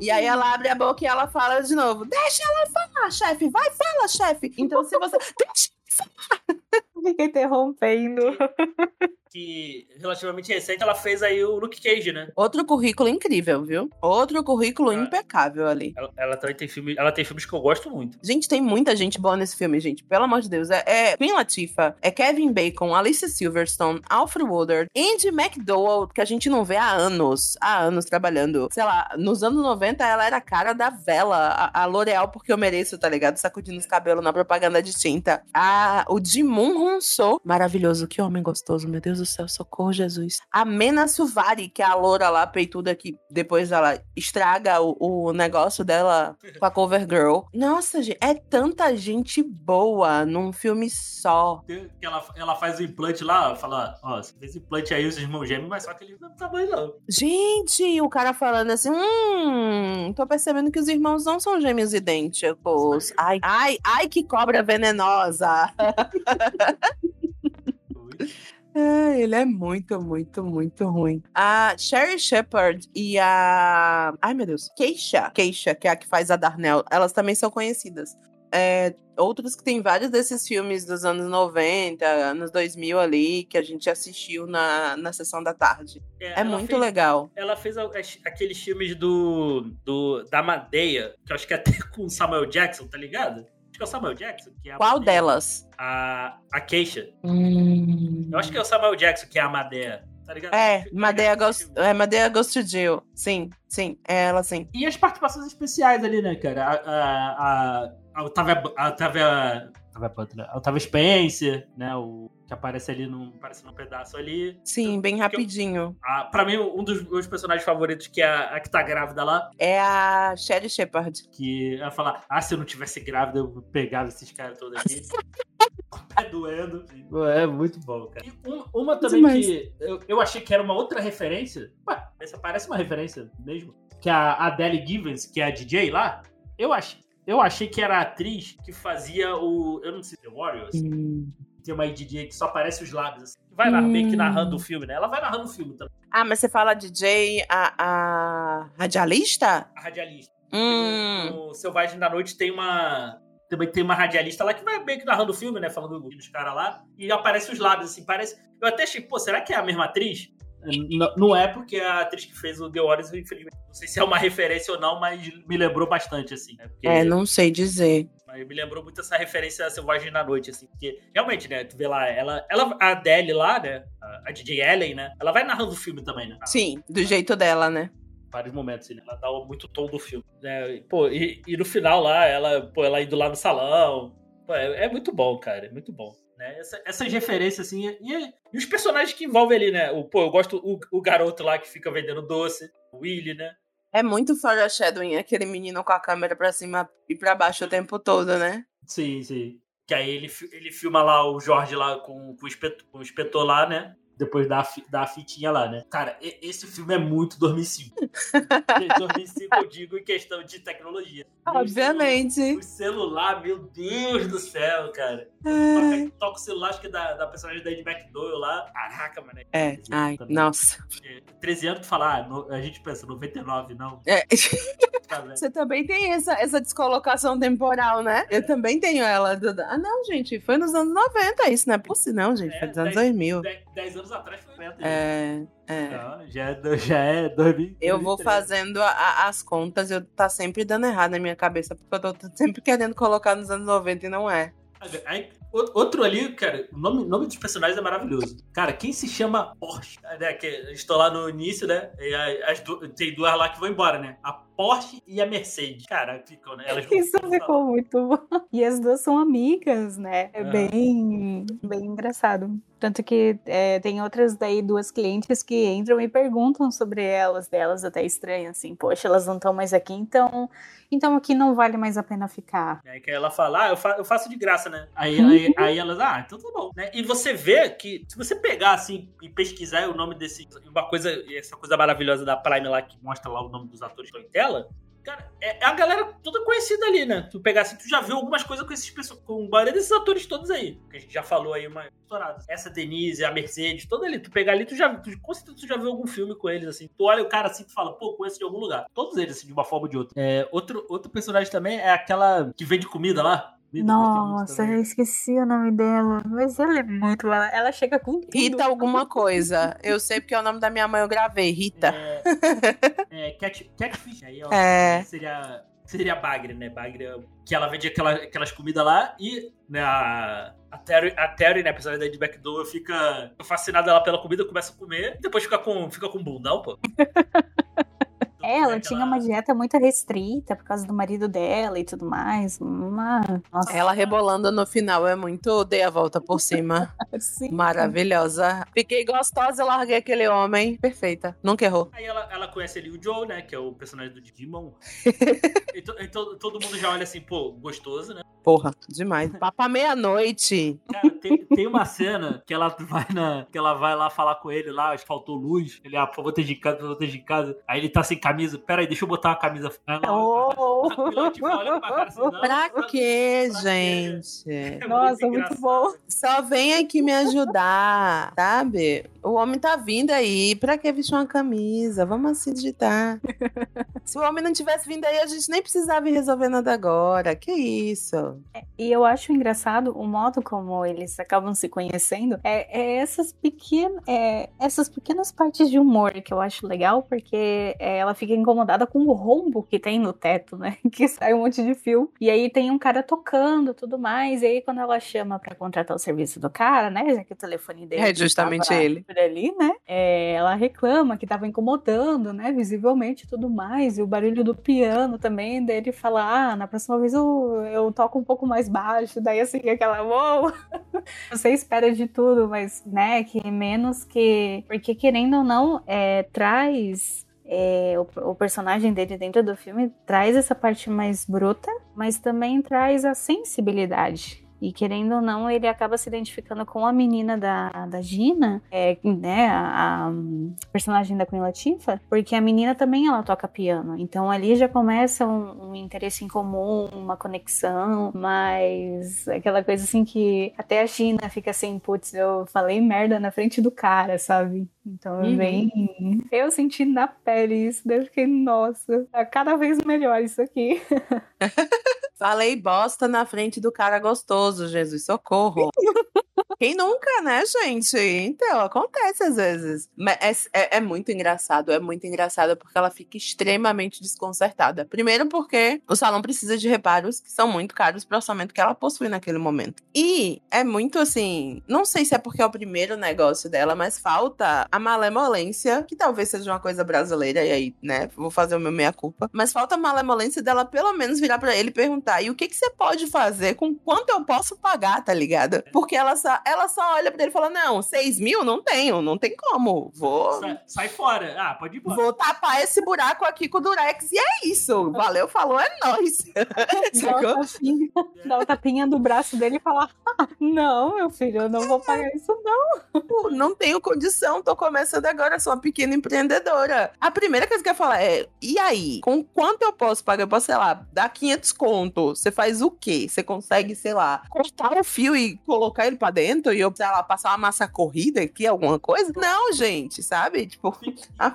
E aí ela abre a boca e ela fala de novo. Deixa ela falar, chefe. Vai, fala, chefe. Então se você. Deixa Fica interrompendo. Que relativamente recente ela fez aí o Luke Cage, né? Outro currículo incrível, viu? Outro currículo Ah. impecável ali. Ela, ela também tem filme, ela tem filmes que eu gosto muito. Gente, tem muita gente boa nesse filme, gente. Pelo amor de Deus. É, é Queen Latifah, é Kevin Bacon, Alicia Silverstone, Alfred Woodard, Andy McDowell, que a gente não vê há anos. Há anos trabalhando. Sei lá, nos anos 90 ela era a cara da vela. A, a L'Oreal, porque eu mereço, tá ligado? Sacudindo os cabelos na propaganda de tinta. A, o Jimun Honso. Maravilhoso. Que homem gostoso, meu Deus do céu. Socorro, Jesus. A Mena Suvari, que é a loura lá, peituda, que depois ela estraga o, o negócio dela com a Cover Girl. Nossa, gente, é tanta gente boa num filme só. Ela, ela faz o implante lá, fala, ó, você fez implante aí, os irmãos gêmeos, mas só que ele não tá tamanho, não. Gente, o cara falando assim, hum, tô percebendo que os irmãos não são gêmeos idênticos. Ai, ai, ai, que cobra venenosa. Ah, ele é muito, muito, muito ruim. A Sherry Shepard e a. Ai, meu Deus. Keisha. Keisha, que é a que faz a Darnell. Elas também são conhecidas. É, outros que tem vários desses filmes dos anos 90, anos 2000 ali, que a gente assistiu na, na sessão da tarde. É ela muito fez- legal. Ela fez aqueles filmes do, do da Madeia, que eu acho que é até com o Samuel Jackson, tá ligado? Acho que é o Samuel Jackson. Que é a Qual Madeia. delas? A, a Keisha. Hum. Eu acho que é o Samuel Jackson que é a Madeia, tá ligado? É, Madeira Ghost, é, Madeira Ghost Jill. Sim, sim, é ela sim. E as participações especiais ali, né, cara? A, a, a, a Otávia, a Otávia, Otávia Otávia Spencer, né? O que aparece ali num, aparece num pedaço ali. Sim, bem rapidinho. A, pra mim, um dos meus personagens favoritos, que é a, a que tá grávida lá, É a Sherry Shepard. que ela fala: Ah, se eu não tivesse grávida, eu pegava esses caras todos aqui. Pé doendo. É muito bom, cara. E um- uma também Demais. que eu, eu achei que era uma outra referência. Ué, essa parece uma referência mesmo. Que é a Adele Givens, que é a DJ lá. Eu achei, eu achei que era a atriz que fazia o. Eu não sei, The Warriors. Tem uma DJ que só aparece os lábios. Assim, que vai lá, meio que Hum. narrando o filme, né? Ela vai narrando o filme também. Ah, mas você fala DJ, a, a radialista? A radialista. Hum. No Selvagem da Noite tem uma. Também tem uma radialista lá que vai meio que narrando o filme, né? Falando dos caras lá. E aparece os lábios, assim, parece. Eu até achei, pô, será que é a mesma atriz? N- Não é porque a atriz que fez o The Warriors, infelizmente, não sei se é uma referência ou não, mas me lembrou bastante, assim. Né? Porque, É, não sei dizer. Mas me lembrou muito essa referência a Selvagem da Noite, assim. Porque, realmente, né? Tu vê lá, ela, ela a Adele lá, né? A, a DJ Ellen, né? Ela vai narrando o filme também, né? Sim, do jeito dela, né? vários momentos, assim, né? ela dá muito tom do filme. Né? E, Pô, e, e no final lá, ela, pô, ela indo lá no salão. Pô, é, é muito bom, cara, é muito bom. Né? Essa- essas referências, assim, e, e os personagens que envolvem ali, né? O, pô, eu gosto o, o garoto lá que fica vendendo doce, o Willy, né? É muito foreshadowing, aquele menino com a câmera pra cima e pra baixo o tempo todo, né? Sim, sim. Que aí ele, ele filma lá o Jorge lá com, com, o, espeto, com o inspetor lá, né? Depois da, da fitinha lá, né? Cara, esse filme é muito 2005. 2005 eu digo em questão de tecnologia. Obviamente. O celular, meu Deus do céu, cara. Toca, toca o celular, acho que da, da personagem da Ed McDowell lá. Caraca, mano. É, ai, nossa. É, 13 anos tu fala, ah, no- a gente pensa, 99, não. É. Tá? Você também tem essa, essa descolocação temporal, né? Eu também tenho ela. do- Ah, não, gente, foi nos anos 90, isso não é possível, não, gente. É, Foi dos anos dez- 2000. 10, 10 anos atrás foi 90. É, é. Não, já é, do- já é 2000. Eu vou 2013. fazendo a- as contas e eu tá sempre dando errado na minha cabeça, porque eu tô sempre querendo colocar nos anos 90 e não é. Aí, outro ali, cara, o nome, nome dos personagens é maravilhoso. Cara, quem se chama Porsche? Né, que estou lá no início, né? E as du- tem duas lá que vão embora, né? A Porsche e a Mercedes. Cara, ficam, né? Elas Isso ficou muito bom. E as duas são amigas, né? É É. bem, bem engraçado. Tanto que é, tem outras daí, duas clientes que entram e perguntam sobre elas, delas até estranho, assim, poxa, elas não estão mais aqui, então, então aqui não vale mais a pena ficar. Aí que ela fala, ah, eu, fa- eu faço de graça, né? Aí, aí, aí elas, ah, então tá bom. Né? E você vê que, se você pegar assim e pesquisar o nome desse. Uma coisa, essa coisa maravilhosa da Prime lá que mostra lá o nome dos atores que estão em tela. Cara, é é a galera toda conhecida ali, né? Tu pegar assim, tu já viu algumas coisas com esses pessoas, com maioria desses atores todos aí. Que a gente já falou aí uma estourada. Essa Denise, a Mercedes, toda ali. Tu pegar ali, tu já, tu, com certeza tu já viu algum filme com eles, assim. Tu olha o cara assim, tu fala, pô, conheço de algum lugar. Todos eles, assim, de uma forma ou de outra. É, outro, outro personagem também é aquela que vende comida lá. Nossa, eu esqueci o nome dela, mas ela é muito. Ela, ela chega com tudo. Rita alguma coisa. Eu sei porque é o nome da minha mãe, eu gravei, Rita. É, é cat, Catfish. Aí, ó, É. Seria, seria Bagre, né? Bagre, que ela vende aquela, aquelas comidas lá e né, a, a, Terry, a Terry, né, a personagem da Ed McDowell, fica fascinada lá pela comida, começa a comer e depois fica com, fica com bundão, pô. É, ela tinha uma dieta muito restrita por causa do marido dela e tudo mais. Uma... Nossa, Ela rebolando no final é muito dei a volta por cima. sim. Maravilhosa. Fiquei gostosa, larguei aquele homem. Perfeita. Nunca errou. Aí ela, ela conhece ali o Joe, né? Que é o personagem do Digimon. e, to- e to- todo mundo já olha assim, pô, gostoso, né? Porra, demais. Papa meia-noite. Cara, tem, tem uma cena que ela vai na. Que ela vai lá falar com ele lá, acho que faltou luz. Ele, ah, por favor, esteja em casa, por favor, esteja em casa. Aí ele tá sem camisa. Pera aí, deixa eu botar uma camisa. Aí ela- Oh! Tipo, olha pra cara assim, não, Pra quê, pra gente? É Nossa, muito engraçado. bom. Só vem aqui me ajudar, sabe? O homem tá vindo aí. Pra que vestir uma camisa? Vamos assim digitar. Se o homem não tivesse vindo aí, a gente nem precisava ir resolver nada agora. Que isso? E eu acho engraçado o modo como eles acabam se conhecendo. É, é essas, pequenas, é, essas pequenas partes de humor que eu acho legal, porque é, ela fica incomodada com o rombo que tem no teto, né? Que sai um monte de fio. E aí tem um cara tocando tudo mais. E aí quando ela chama pra contratar o serviço do cara, né? Já que o telefone dele. É justamente ele. Por ali, né? É, ela reclama que tava incomodando, né? Visivelmente tudo mais. E o barulho do piano também. Daí ele fala: Ah, na próxima vez eu, eu toco um pouco mais baixo. Daí assim, aquela, uou! Você espera de tudo, mas, né, que menos que. Porque querendo ou não, é, traz. é, o, o personagem dele dentro do filme traz essa parte mais bruta, mas também traz a sensibilidade. E querendo ou não, ele acaba se identificando com a menina da, da Gina, é, né, a, a personagem da Queen Latifah, porque a menina também ela toca piano. Então ali já começa um, um interesse em comum, uma conexão, mas aquela coisa assim que até a Gina fica assim, putz, eu falei merda na frente do cara, sabe? Então Uhum. vem. Eu senti na pele isso, daí eu fiquei, nossa, tá cada vez melhor isso aqui. Falei bosta na frente do cara gostoso, Jesus, socorro. Quem nunca, né, gente? Então, acontece às vezes. Mas é, é- é muito engraçado, é muito engraçado porque ela fica extremamente desconcertada. Primeiro porque o salão precisa de reparos que são muito caros pro orçamento que ela possui naquele momento. E é muito assim, não sei se é porque é o primeiro negócio dela, mas falta a malemolência, que talvez seja uma coisa brasileira, e aí, né, vou fazer o meu meia-culpa. Mas falta a malemolência dela pelo menos virar pra ele e perguntar: e o que, que você pode fazer com quanto eu posso pagar, tá ligado? Porque ela só, ela só olha pra ele e fala: não, 6 mil não tenho, não tem como. Vou. Sai, sai fora. Ah, pode ir embora. Vou tapar esse buraco aqui com o Durex e é isso. Valeu, falou, é nóis. Dá o tapinha, dá o tapinha do braço dele e falar: "Ah, Não, meu filho, eu não vou pagar isso, não. Pô, não tenho condição, tô começando agora, sou uma pequena empreendedora. A primeira coisa que eu ia falar é: e aí? Com quanto eu posso pagar? Eu posso, sei lá, dar 500 conto. Você faz o quê? Você consegue, sei lá, cortar o fio e colocar ele pra dentro e eu, sei lá, passar uma massa corrida aqui, alguma coisa? Não, gente, sabe? Tipo,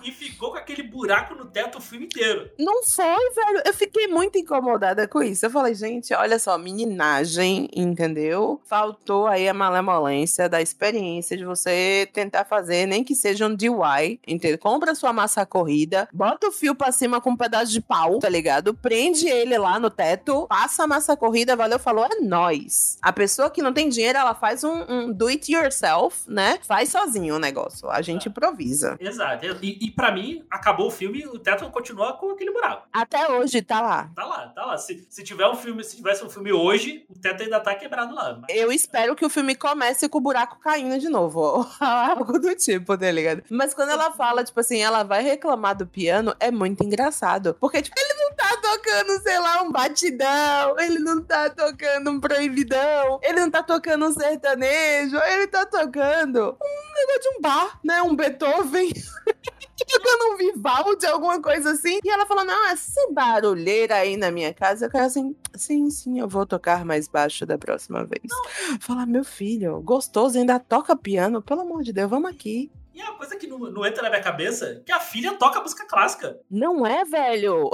E ficou com aquele buraco no teto o filme inteiro. não foi, velho. Eu fiquei muito incomodada com isso. Eu falei, gente, olha só, meninagem, entendeu? Faltou aí a malemolência da experiência de você tentar fazer, nem que seja um DIY, entendeu? Compra sua massa corrida, bota o fio pra cima com um pedaço de pau, tá ligado? Prende ele lá no teto, passa a massa corrida, valeu, falou, é nóis. A pessoa que não tem dinheiro, ela faz um, um do it yourself, né? Faz sozinho o negócio. A gente improvisa. Exato. E, e pra mim, acabou o filme o teto continua com aquele buraco. Até hoje tá lá. Tá lá, tá lá. Se, se tiver um filme, se tivesse um filme hoje, o teto ainda tá quebrado lá. Mas- Eu espero que o filme comece com o buraco caindo de novo. Algo do tipo, tá ligado? Mas quando ela fala, tipo assim, ela vai reclamar do piano, é muito engraçado. Porque, tipo, ele não tá tocando, sei lá, um batidão. Ele não tá tocando um proibidão. Ele não tá tocando um sertanejo. Ele tá tocando um negócio de um bar, né? Um Beethoven. tocando um Vivaldi, alguma coisa assim. E ela falou: Não, essa barulheira aí na minha casa. Eu quero assim: Sim, sim, eu vou tocar mais baixo da próxima vez. Falar, meu filho, gostoso, ainda toca piano. Pelo amor de Deus, vamos aqui. E é uma coisa que não, não entra na minha cabeça, que a filha toca música clássica. Não é, velho?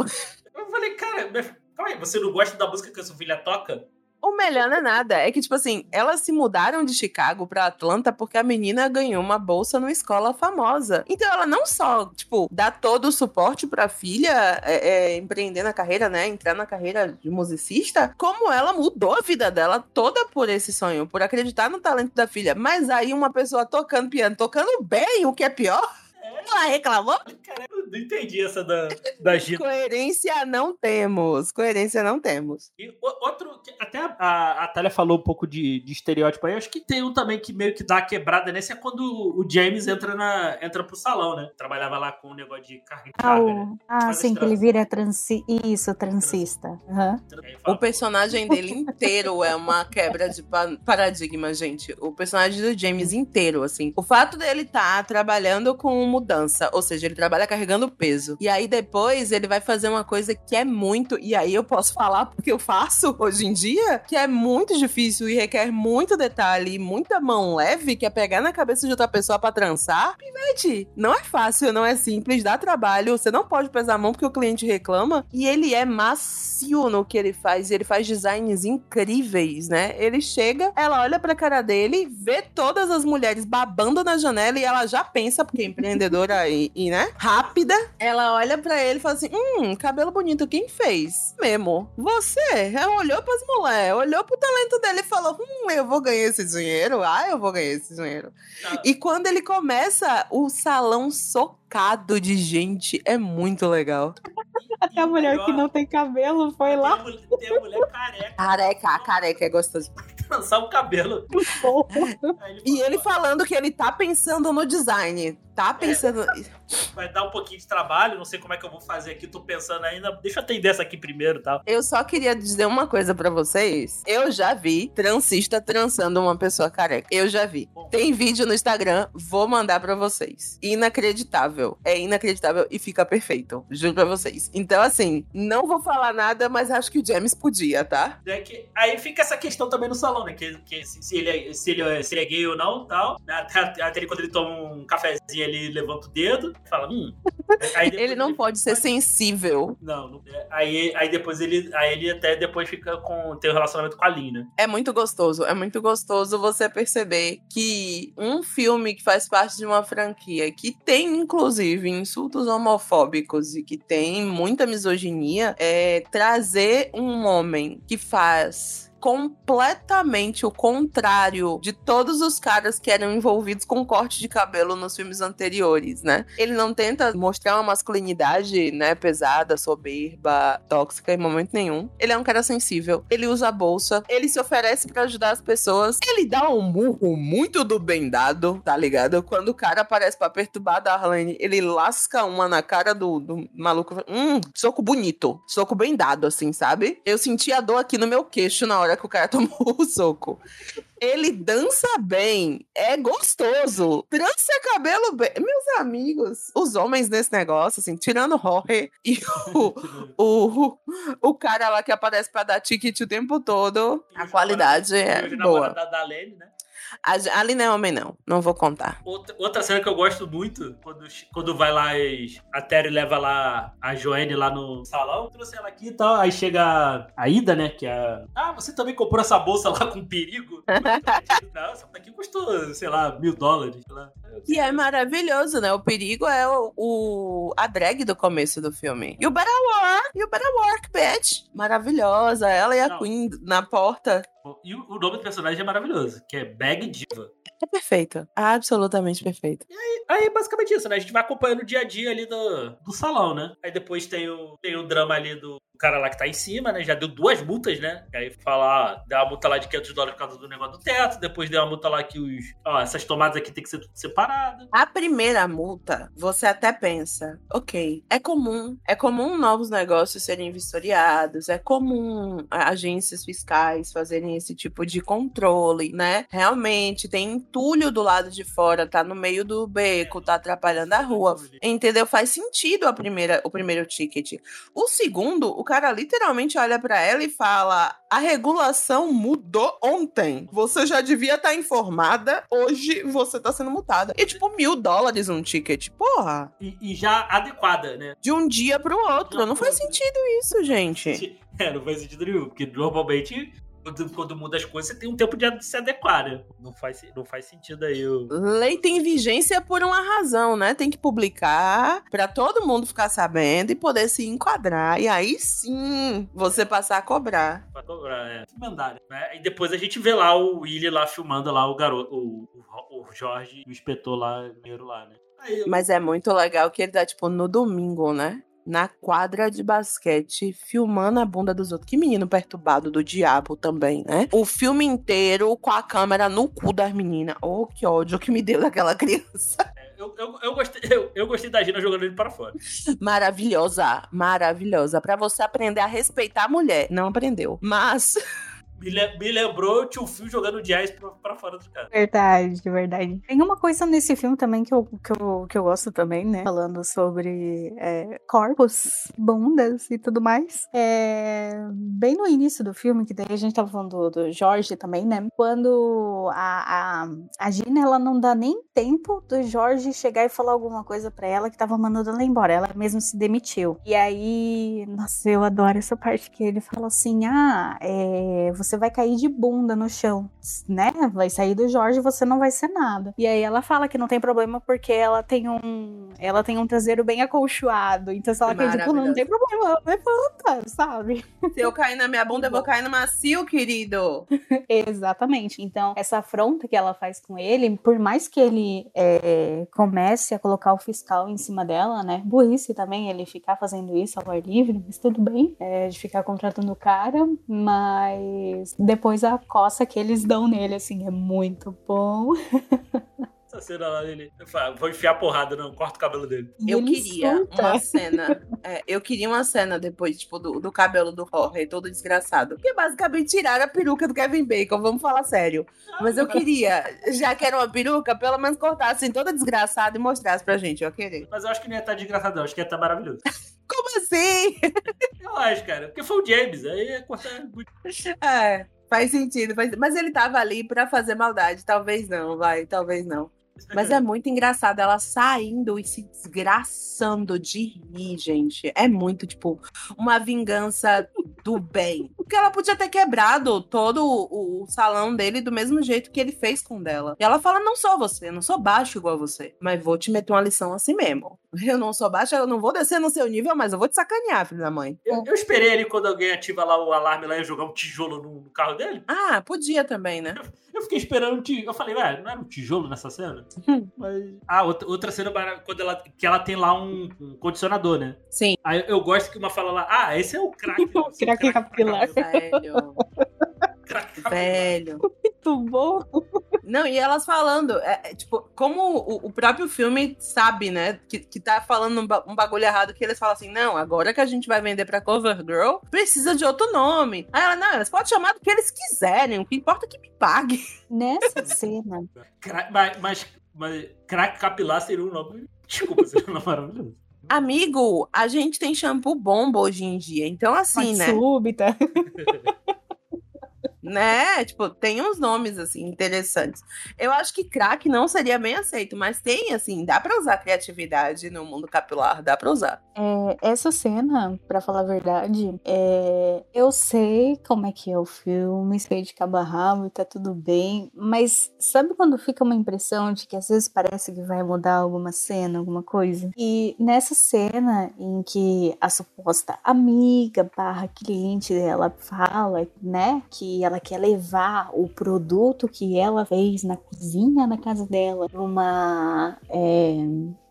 Eu falei, cara, calma aí, você não gosta da música que a sua filha toca? O melhor não é nada. É que, tipo assim, elas se mudaram de Chicago pra Atlanta porque a menina ganhou uma bolsa numa escola famosa. Então ela não só, tipo, dá todo o suporte pra filha é, é, empreender na carreira, né? Entrar na carreira de musicista, como ela mudou a vida dela toda por esse sonho, por acreditar no talento da filha. Mas aí uma pessoa tocando piano, tocando bem, o que é pior, ela reclamou. Cara, eu não entendi essa da, da Gina. Coerência não temos. Coerência não temos. E o- outro, até a, a, a Thalia falou um pouco de, de estereótipo aí, acho que tem um também que meio que dá uma quebrada nesse, é quando o James entra, na, entra pro salão, né? Trabalhava lá com um negócio de carga e Ah, né? o- ah sim, que ele trans- vira transi... Isso, transista. Aí O personagem dele inteiro é uma quebra de pa- paradigma, gente. O personagem do James inteiro, assim. O fato dele tá trabalhando com mudança, ou seja, ele trabalha carregando peso. E aí depois ele vai fazer uma coisa que é muito, e aí eu posso falar porque eu faço hoje em dia, que é muito difícil e requer muito detalhe e muita mão leve, que é pegar na cabeça de outra pessoa pra trançar. Pivete, não é fácil, não é simples, dá trabalho, você não pode pesar a mão porque o cliente reclama. E ele é macio no que ele faz, ele faz designs incríveis, né? Ele chega, ela olha pra cara dele, vê todas as mulheres babando na janela e ela já pensa, porque é empreendedora e, e, né, rápida, ela olha pra ele e fala assim: Hum, cabelo bonito, quem fez? Memo, você. Ela olhou pras mulheres, olhou pro talento dele e falou: Hum, eu vou ganhar esse dinheiro? Ah, eu vou ganhar esse dinheiro. "Ah, E quando ele começa, o salão socado de gente é muito legal. Até a mulher melhor, que não tem cabelo foi tem lá. a mulher- Tem a mulher careca. Careca, a careca é gostoso. trançar o cabelo. Aí E ele falando que ele tá pensando no design. Tá pensando. vai dar um pouquinho de trabalho, não sei como é que eu vou fazer aqui, tô pensando ainda, deixa eu atender essa aqui primeiro e tal. Eu só queria dizer uma coisa pra vocês. Eu já vi transista trançando uma pessoa careca. Eu já vi. Tem vídeo no Instagram, vou mandar pra vocês. Inacreditável. É inacreditável e fica perfeito. Juro pra vocês. Então, assim, não vou falar nada, mas acho que o James podia, tá? É que, aí fica essa questão também no salão, né? Que, que se, ele é, se, ele é, se ele é gay ou não tal. né? Até, até ele, quando ele toma um cafezinho, ele levanta o dedo e fala, hum. Ele não pode ser sensível. Não, é. aí, aí depois ele. Aí ele até depois fica com. tem um relacionamento com a Lin, né? É muito gostoso, é muito gostoso você perceber que um filme que faz parte de uma franquia que tem, inclusive, insultos homofóbicos e que tem muita misoginia, é trazer um homem que faz completamente o contrário de todos os caras que eram envolvidos com corte de cabelo nos filmes anteriores, né? Ele não tenta mostrar uma masculinidade, né, pesada, soberba, tóxica em momento nenhum. Ele é um cara sensível, ele usa a bolsa, ele se oferece pra ajudar as pessoas, ele dá um murro muito do bem dado, tá ligado? Quando o cara aparece pra perturbar a Darlene, ele lasca uma na cara do, do maluco. Hum, soco bonito, soco bem dado, assim, sabe? Eu senti a dor aqui no meu queixo na hora que o cara tomou o soco. Ele dança bem, é gostoso, trança cabelo bem. Meus amigos, os homens nesse negócio, assim, tirando o Jorge e o, o, o cara lá que aparece pra dar ticket o tempo todo, a qualidade é boa. Da, da Lene, né? Ali não é homem, não. Não vou contar. Outra, outra cena que eu gosto muito, quando, quando vai lá, as- a Terry leva lá a Joanne lá no salão, trouxe ela aqui e tal, aí chega a Ida, né, que é a... Ah, você também comprou essa bolsa lá com perigo? Não, essa daqui custou, sei lá, mil dólares, sei lá. E é maravilhoso, né? O perigo é o, o- a drag do começo do filme. You better work, you better work, bitch. Maravilhosa. Ela e a Não. Queen na porta. E o, o nome do personagem é maravilhoso, que é Bag Diva. É perfeito. Absolutamente perfeito. Aí, basicamente isso, né? A gente vai acompanhando o dia a dia ali do, do salão, né? Aí depois tem o, tem o drama ali do cara lá que tá em cima, né? Já deu duas multas, né? Aí fala, ah, deu uma multa lá de 500 dólares por causa do negócio do teto. Depois deu uma multa lá que os... Ó, essas tomadas aqui tem que ser tudo separado. A primeira multa, você até pensa, ok, é comum. É comum novos negócios serem vistoriados, é comum agências fiscais fazerem esse tipo de controle, né? Realmente, tem entulho do lado de fora, tá no meio do beco, tá atrapalhando a rua. Entendeu? Faz sentido a primeira, o primeiro ticket. O segundo, o cara literalmente olha pra ela e fala: a regulação mudou ontem. Você já devia estar informada. Hoje você tá sendo multada. E tipo, mil dólares um ticket. Porra. E, e já adequada, né? De um dia pro outro. Não faz sentido isso, gente. É, não faz sentido nenhum, porque normalmente... Quando, quando muda as coisas, você tem um tempo de se adequar, né? Não faz, não faz sentido aí. Eu... Lei tem vigência por uma razão, né? Tem que publicar pra todo mundo ficar sabendo e poder se enquadrar. E aí sim você passar a cobrar. Pra cobrar, é. Mandário, né? E depois a gente vê lá o Willy lá filmando lá o garoto, o, o, o Jorge, o inspetor lá, primeiro lá, né? Mas é muito legal que ele tá, tipo, no domingo, né? Na quadra de basquete, filmando a bunda dos outros. Que menino perturbado do diabo também, né? O filme inteiro com a câmera no cu das meninas. Oh, que ódio que me deu daquela criança. eu, eu, eu gostei, eu, eu gostei da Gina jogando ele para fora. Maravilhosa, maravilhosa. Pra você aprender a respeitar a mulher. Não aprendeu. Mas Me, le- me lembrou o tio Phil jogando jazz pra, pra fora do cara. Verdade, verdade. Tem uma coisa nesse filme também que eu, que eu, que eu gosto também, né? Falando sobre é, corpos, bundas e tudo mais. É, bem no início do filme, que daí a gente tava falando do, do Jorge também, né? Quando a, a, a Gina, ela não dá nem tempo do Jorge chegar e falar alguma coisa pra ela que tava mandando ela embora. Ela mesmo se demitiu. E aí, nossa, eu adoro essa parte que ele fala assim: ah, é, você vai cair de bunda no chão, né? Vai sair do Jorge e você não vai ser nada. E aí ela fala que não tem problema porque ela tem um, ela tem um traseiro bem acolchoado. Então se ela cair de bunda, não tem problema, ela levanta, sabe? se eu cair na minha bunda, eu vou cair no macio, querido. Exatamente. Então, essa afronta que ela faz com ele, por mais que ele é, comece a colocar o fiscal em cima dela, né? Burrice também ele ficar fazendo isso ao ar livre, mas tudo bem. é, de ficar contratando o cara, mas Mas depois a coça que eles dão nele, assim, é muito bom. Essa cena lá dele. Vou enfiar porrada, não, corta o cabelo dele. Eu ele queria solta. uma cena. é, eu queria uma cena depois, tipo, do, do cabelo do Jorge, todo desgraçado. Porque basicamente tiraram a peruca do Kevin Bacon, vamos falar sério. Mas eu queria, já que era uma peruca, pelo menos cortassem toda desgraçada e mostrasse pra gente, eu queria. Mas eu acho que não ia estar desgraçado, não. Acho que ia estar maravilhoso. Como assim? Eu acho, cara. Porque foi o James. Aí ia cortar. É, faz sentido. faz- Mas ele tava ali pra fazer maldade. Talvez não, vai, talvez não. Mas é muito engraçado ela saindo e se desgraçando de rir, gente. É muito, tipo, uma vingança do bem. Porque ela podia ter quebrado todo o, o salão dele do mesmo jeito que ele fez com o dela. E ela fala: não sou você, não sou baixo igual você. Mas vou te meter uma lição assim mesmo. Eu não sou baixa, eu não vou descer no seu nível, mas eu vou te sacanear, filho da mãe. Eu, eu esperei ali quando alguém ativa lá o alarme lá e jogar um tijolo no, no carro dele. Ah, podia também, né? Eu fiquei esperando um tijolo. Eu falei, velho, não era um tijolo nessa cena? Hum. Mas. Ah, outra, outra cena quando ela, que ela tem lá um, um condicionador, né? Sim. Aí eu gosto que uma fala lá, ah, esse é o crack. O é crack capilar. Velho. Velho. Muito bom. Não, e elas falando, é, é, tipo, como o, o próprio filme sabe, né, que, que tá falando um, ba- um bagulho errado, que eles falam assim, não, agora que a gente vai vender pra CoverGirl, precisa de outro nome. Aí ela, não, eles podem chamar do que eles quiserem, o que importa é que me pague. Nessa cena, Mas, mas, mas crack capilar seria um nome. Desculpa, seria um nome maravilhoso. Amigo, a gente tem shampoo bomba hoje em dia, então assim, morte né, súbita. né, tipo, tem uns nomes, assim, interessantes. Eu acho que crack não seria bem aceito, mas tem, assim, dá pra usar criatividade no mundo capilar, dá pra usar. É, essa cena, pra falar a verdade, é, eu sei como é que é o filme, sei de cabo a rabo tá tudo bem, mas sabe quando fica uma impressão de que às vezes parece que vai mudar alguma cena, alguma coisa? E nessa cena em que a suposta amiga cliente dela fala, né, que ela quer levar o produto que ela fez na cozinha da casa dela pra uma é,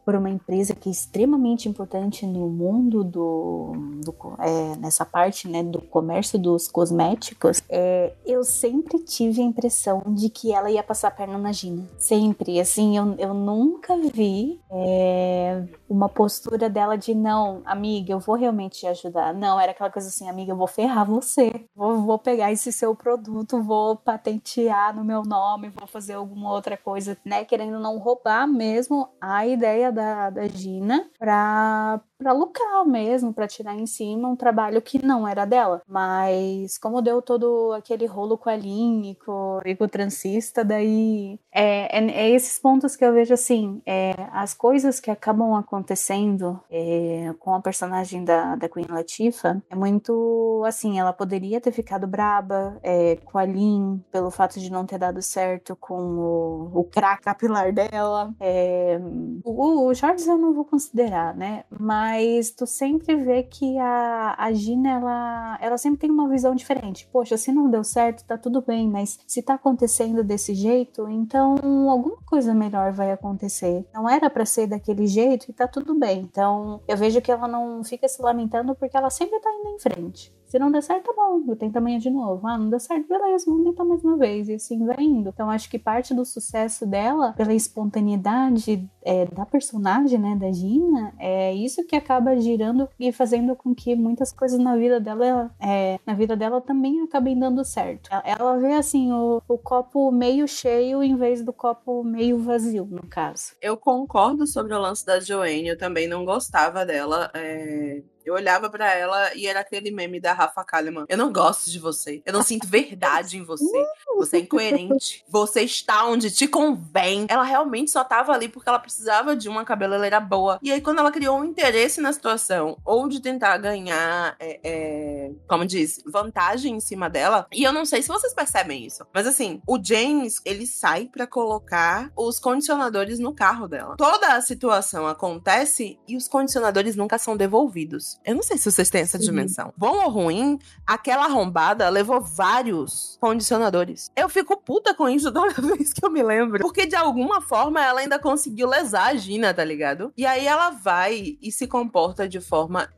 por uma empresa que é extremamente importante no mundo do, do é, nessa parte né, do comércio dos cosméticos, é, eu sempre tive a impressão de que ela ia passar a perna na Gina. Sempre, assim, eu, eu nunca vi é, uma postura dela de não, amiga, eu vou realmente te ajudar. Não, era aquela coisa assim, amiga, eu vou ferrar você. Vou, vou pegar esse seu produto, vou patentear no meu nome, vou fazer alguma outra coisa, né? Querendo não roubar mesmo a ideia da, da Gina pra, pra lucrar mesmo, pra tirar em cima um trabalho que não era dela. Mas como deu todo aquele rolo com a Lin e com, e com o transista, daí é, é, é esses pontos que eu vejo assim, é, as coisas que acabam acontecendo é, com a personagem da, da Queen Latifah é muito assim, ela poderia ter ficado braba é, com a Lin pelo fato de não ter dado certo com o, o crack capilar dela. É, o, o Charles eu não vou considerar, né? Mas tu sempre vê que a, a Gina, ela, ela sempre tem uma visão diferente. Poxa, se não deu certo, tá tudo bem, mas se tá acontecendo desse jeito, então alguma coisa melhor vai acontecer. Não era pra ser daquele jeito e tá tudo bem. Então eu vejo que ela não fica se lamentando porque ela sempre tá indo em frente. Se não der certo, tá bom, eu tento amanhã de novo. Ah, não deu certo, beleza, vamos tentar mais uma vez. E assim vai indo. Então acho que parte do sucesso dela, pela espontaneidade é, da personagem, né, da Gina, é isso que acaba girando e fazendo com que muitas coisas na vida dela, é, na vida dela também acabem dando certo. Ela, vê assim o, o copo meio cheio em vez do copo meio vazio, no caso. Eu concordo sobre o lance da Joanne, eu também não gostava dela. é, Eu olhava pra ela e era aquele meme da Rafa Kalimann. Eu não gosto de você. Eu não sinto verdade em você. Você é incoerente. Você está onde te convém. Ela realmente só tava ali porque ela precisava de uma cabeleireira boa. E aí, quando ela criou um interesse na situação, ou de tentar ganhar, é, é, como diz, vantagem em cima dela. E eu não sei se vocês percebem isso. Mas assim, o James, ele sai pra colocar os condicionadores no carro dela. Toda a situação acontece e os condicionadores nunca são devolvidos. Eu não sei se vocês têm essa Sim. dimensão. Bom ou ruim, aquela arrombada levou vários condicionadores. Eu fico puta com isso toda vez que eu me lembro. Porque de alguma forma ela ainda conseguiu lesar a Gina, tá ligado? E aí ela vai e se comporta de forma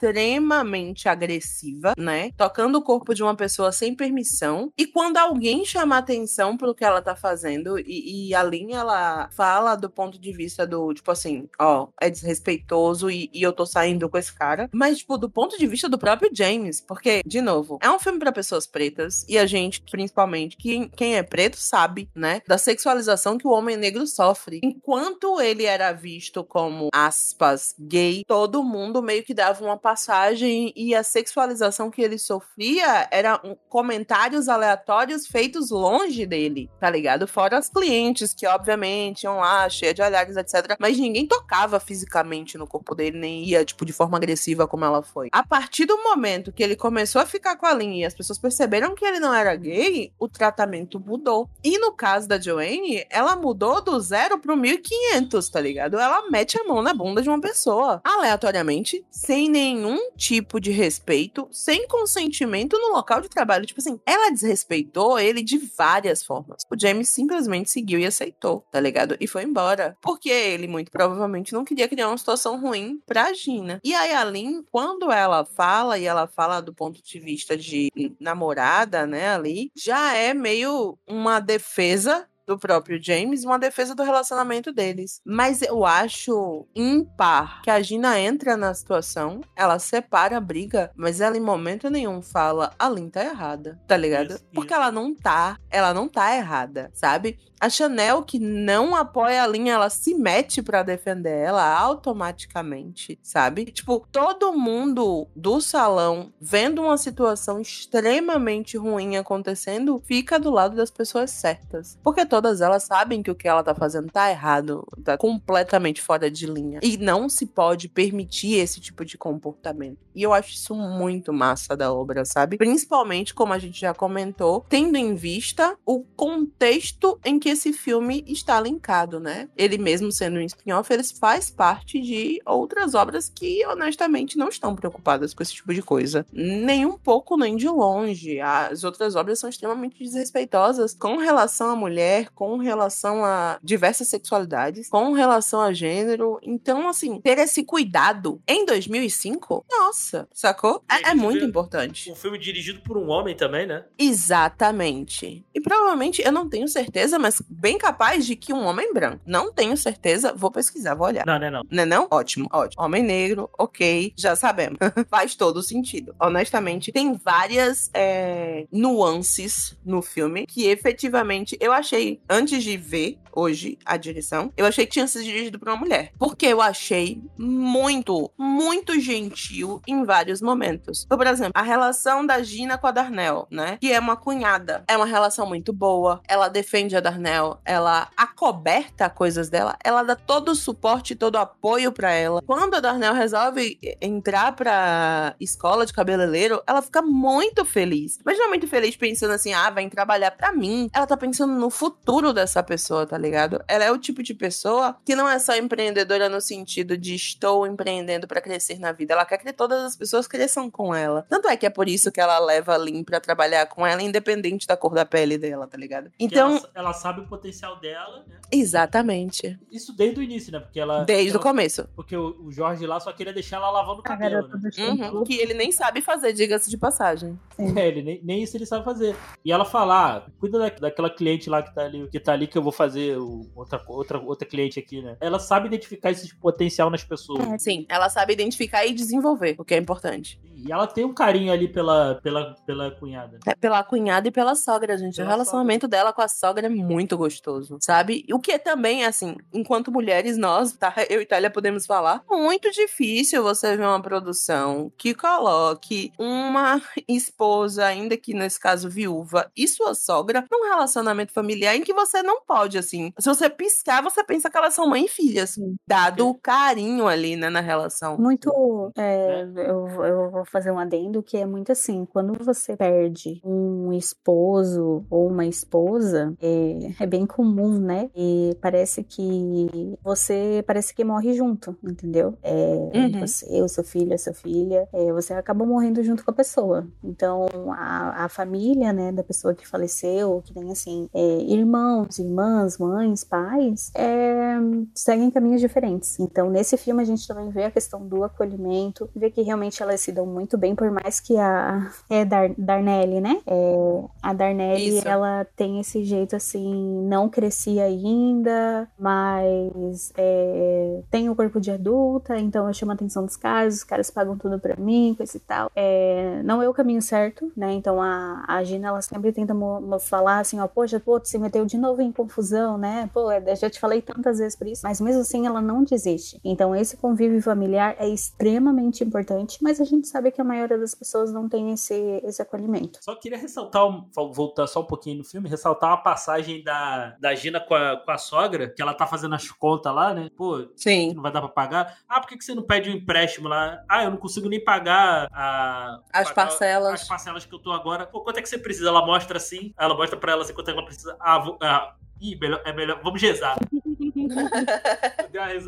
extremamente agressiva, né? Tocando o corpo de uma pessoa sem permissão. E quando alguém chama atenção pro que ela tá fazendo, e, e a Lin, ela fala do ponto de vista do, tipo assim, ó, é desrespeitoso e, e eu tô saindo com esse cara. Mas, tipo, do ponto de vista do próprio James, porque, de novo, é um filme para pessoas pretas e a gente, principalmente, que, quem é preto sabe, né, da sexualização que o homem negro sofre. Enquanto ele era visto como, aspas, gay, todo mundo meio que dava uma passagem e a sexualização que ele sofria era um, comentários aleatórios feitos longe dele, tá ligado? Fora as clientes que, obviamente, iam lá, cheia de olhares, etc. Mas ninguém tocava fisicamente no corpo dele, nem ia, tipo, de forma agressiva como ela foi. A partir do momento que ele começou a ficar com a linha e as pessoas perceberam que ele não era gay, o tratamento mudou. E no caso da Joanne, ela mudou do zero pro 1500, tá ligado? Ela mete a mão na bunda de uma pessoa, aleatoriamente, sem nenhum tipo de respeito, sem consentimento no local de trabalho. Tipo assim, ela desrespeitou ele de várias formas. O James simplesmente seguiu e aceitou, tá ligado? E foi embora. Porque ele, muito provavelmente, não queria criar uma situação ruim pra Gina. E aí, a Lynn, quando ela fala, e ela fala do ponto de vista de namorada, né, ali, já é meio uma defesa do próprio James, uma defesa do relacionamento deles. Mas eu acho impar que a Gina entra na situação, ela separa a briga, mas ela em momento nenhum fala a Lin tá errada, tá ligado? Isso, Porque isso. ela não tá, ela não tá errada, sabe? A Chanel que não apoia a linha, ela se mete pra defender ela automaticamente, sabe? Tipo, todo mundo do salão vendo uma situação extremamente ruim acontecendo, fica do lado das pessoas certas. Porque todas elas sabem que o que ela tá fazendo tá errado, tá completamente fora de linha. E não se pode permitir esse tipo de comportamento. E eu acho isso muito massa da obra, sabe? Principalmente, como a gente já comentou, tendo em vista o contexto em que esse filme está linkado, né? Ele mesmo sendo um spin-off, ele faz parte de outras obras que, honestamente, não estão preocupadas com esse tipo de coisa. Nem um pouco, nem de longe. As outras obras são extremamente desrespeitosas com relação à mulher, com relação a diversas sexualidades, com relação a gênero. Então, assim, ter esse cuidado em 2005, nossa, sacou? É, é muito vê importante. Um filme dirigido por um homem também, né? Exatamente. E provavelmente, eu não tenho certeza, mas bem capaz de que um homem branco. Não tenho certeza, vou pesquisar, vou olhar. Não, não é não. Não é não? Ótimo, ótimo. Homem negro, ok, já sabemos. Faz todo sentido. Honestamente, tem várias é, nuances no filme que efetivamente eu achei, antes de ver hoje a direção, eu achei que tinha sido dirigido por uma mulher. Porque eu achei muito, muito gentil em vários momentos. Então, por exemplo, a relação da Gina com a Darnell, né? Que é uma cunhada. É uma relação muito boa. Ela defende a Darnell, ela acoberta coisas dela, ela dá todo o suporte, todo o apoio pra ela. Quando a Darnell resolve entrar pra escola de cabeleireiro, ela fica muito feliz. Mas não é muito feliz pensando assim, ah, vai trabalhar pra mim. Ela tá pensando no futuro dessa pessoa, tá ligado? Ela é o tipo de pessoa que não é só empreendedora no sentido de estou empreendendo pra crescer na vida. Ela quer que todas as pessoas cresçam com ela. Tanto é que é por isso que ela leva a Lynn pra trabalhar com ela, independente da cor da pele dela, tá ligado? Porque Então, ela, ela sabe o potencial dela, né? exatamente. Isso desde o início, né? Porque ela. Desde o ela- começo. Porque o, o Jorge lá só queria deixar ela lavando o A cabelo. Né? Uhum, que ele nem sabe fazer, diga-se de passagem. É, ele nem, nem isso ele sabe fazer. E ela fala, ah, cuida da, daquela cliente lá que tá ali, que tá ali que eu vou fazer outra, outra, outra cliente aqui, né? Ela sabe identificar esse potencial nas pessoas. É. Sim, ela sabe identificar e desenvolver, o que é importante. E ela tem um carinho ali pela, pela, pela cunhada. É pela cunhada e pela sogra, gente. Pela o relacionamento dela com a sogra é muito gostoso, sabe? O que é também, assim, enquanto mulheres, nós, tá? Eu e Thalia podemos falar, muito difícil você ver uma produção que coloque uma esposa, ainda que nesse caso viúva, e sua sogra num relacionamento familiar em que você não pode, assim. Se você piscar, você pensa que elas são mãe e filha, assim, dado o carinho ali, né, na relação. Muito. é, eu, eu vou fazer um adendo que é muito assim: quando você perde um esposo ou uma esposa, é, é bem comum, né? E parece que você parece que morre junto, entendeu? É, Uhum. Você, o seu filho, a sua filha, é, você acaba morrendo junto com a pessoa. Então, a, a família, né, da pessoa que faleceu, que tem assim, é, irmãos, irmãs, mães, pais, é, seguem caminhos diferentes. Então, nesse filme, a gente também vê a questão do acolhimento, vê que realmente elas se dão muito bem, por mais que a. É Dar, Darnelli, né? É, a Darnelli, Isso. ela tem esse jeito assim, não cresci ainda, mas é, tenho o corpo de adulta, então eu chamo a atenção dos caras, os caras pagam tudo pra mim, coisa e tal. É, não é o caminho certo, né? Então a, a Gina, ela sempre tenta falar assim, ó, poxa, pô, tu se meteu de novo em confusão, né? Pô, eu já te falei tantas vezes por isso, mas mesmo assim ela não desiste. Então esse convívio familiar é extremamente importante, mas a gente sabe que a maioria das pessoas não tem esse, esse acolhimento. Só queria ressaltar, voltar só um pouquinho no filme, ressaltar uma passagem da, da Gina com a, com a sogra, que ela tá fazendo as contas lá, né? Pô, Sim. não vai dar pra pagar. Ah, por que, que você não pede um empréstimo lá? Ah, eu não consigo nem pagar a, As pagar parcelas. As parcelas que eu tô agora. Pô, quanto é que você precisa? Ela mostra assim, ela mostra pra ela assim quanto é que ela precisa. Ah, vou, ah Ih, melhor, é melhor. Vamos rezar.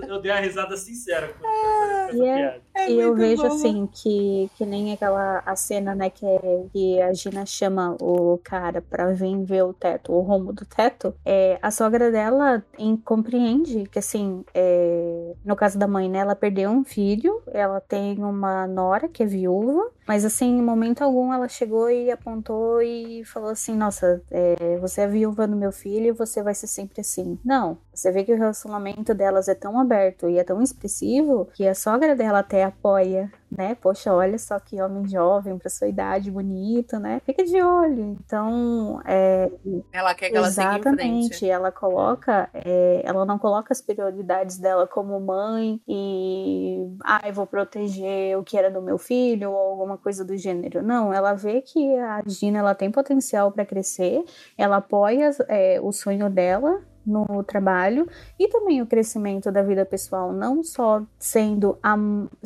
Eu dei uma, risada sincera com essa, com essa E é- piada. É e eu vejo bom. assim que, que nem aquela a cena, né, que, é, que a Gina chama o cara pra vir ver o teto, o rombo do teto. É, a sogra dela em- compreende que assim, é, no caso da mãe, né, ela perdeu um filho, ela tem uma nora que é viúva, mas assim, em momento algum ela chegou e apontou e falou assim, nossa, é, você é viúva do meu filho e você vai ser sempre assim. Não, você vê que o relacionamento delas é tão aberto e é tão expressivo que a sogra dela até apoia, né? Poxa, olha só que homem jovem pra sua idade, bonito, né? Fica de olho. Então, é, Ela quer que ela siga em frente. Exatamente, ela coloca, é, ela não coloca as prioridades dela como mãe e, ah, eu vou proteger o que era do meu filho ou alguma coisa do gênero. Não, ela vê que a Gina ela tem potencial para crescer, ela apoia é, o sonho dela no trabalho e também o crescimento da vida pessoal, não só sendo a,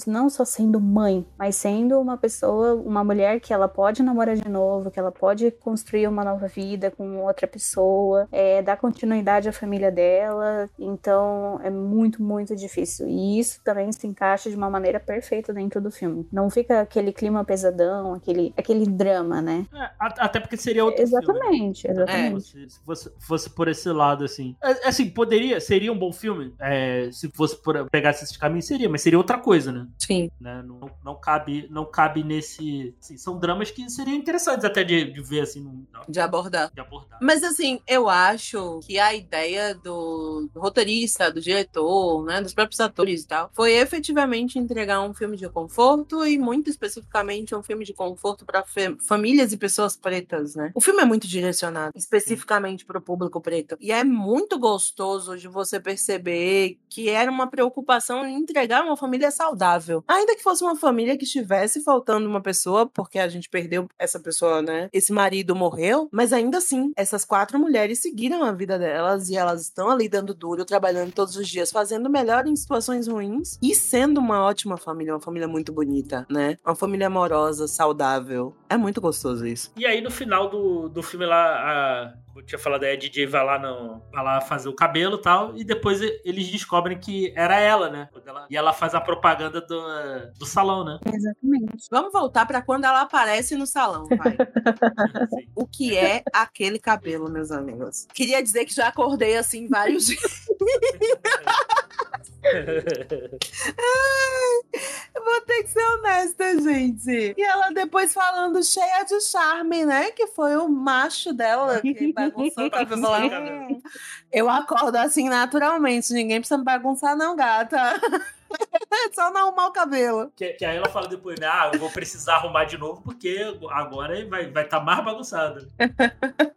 não só sendo mãe, mas sendo uma pessoa, uma mulher que ela pode namorar de novo, que ela pode construir uma nova vida com outra pessoa, é, dar continuidade à família dela. Então é muito, muito difícil. E isso também se encaixa de uma maneira perfeita dentro do filme. Não fica aquele clima pesadão, aquele, aquele drama, né? É, até porque seria outro filme. Exatamente, Se exatamente. fosse, se fosse, fosse por esse lado, assim. É, Assim, poderia, seria um bom filme. é, se fosse por, pegasse esse caminho, seria, mas seria outra coisa, né? Sim. Né? Não, não, cabe, não cabe nesse. assim, são dramas que seriam interessantes até de, de ver, assim, De abordar. de abordar. Mas assim, eu acho que a ideia do roteirista, do diretor, né, dos próprios atores e tal, foi efetivamente entregar um filme de conforto e muito especificamente um filme de conforto para famílias e pessoas pretas, né? O filme é muito direcionado especificamente para o público preto e é muito gostoso de você perceber que era uma preocupação em entregar uma família saudável, ainda que fosse uma família que estivesse faltando uma pessoa, porque a gente perdeu essa pessoa, né? Esse marido morreu, mas ainda assim, essas quatro mulheres seguiram a vida delas e elas estão ali dando duro, trabalhando todos os dias, fazendo melhor em situações ruins e sendo uma ótima família, uma família muito bonita, né? Uma família amorosa, saudável. É muito gostoso isso. E aí, no final do, do filme lá, a, eu tinha falado, aí, a DJ vai lá, no, vai lá fazer o cabelo e tal, e depois eles descobrem que era ela, né? E ela faz a propaganda do, do salão, né? Exatamente. Vamos voltar para quando ela aparece no salão, vai. O que é aquele cabelo, meus amigos? Queria dizer que já acordei assim vários dias. Vou ter que ser honesta, gente. E ela depois falando cheia de charme, né? Que foi o macho dela que bagunçou lá. Eu acordo assim naturalmente. Ninguém precisa me bagunçar, não, gata. É só não arrumar o cabelo. Que, que aí ela fala depois, né? Ah, eu vou precisar arrumar de novo, porque agora vai estar vai tá mais bagunçado.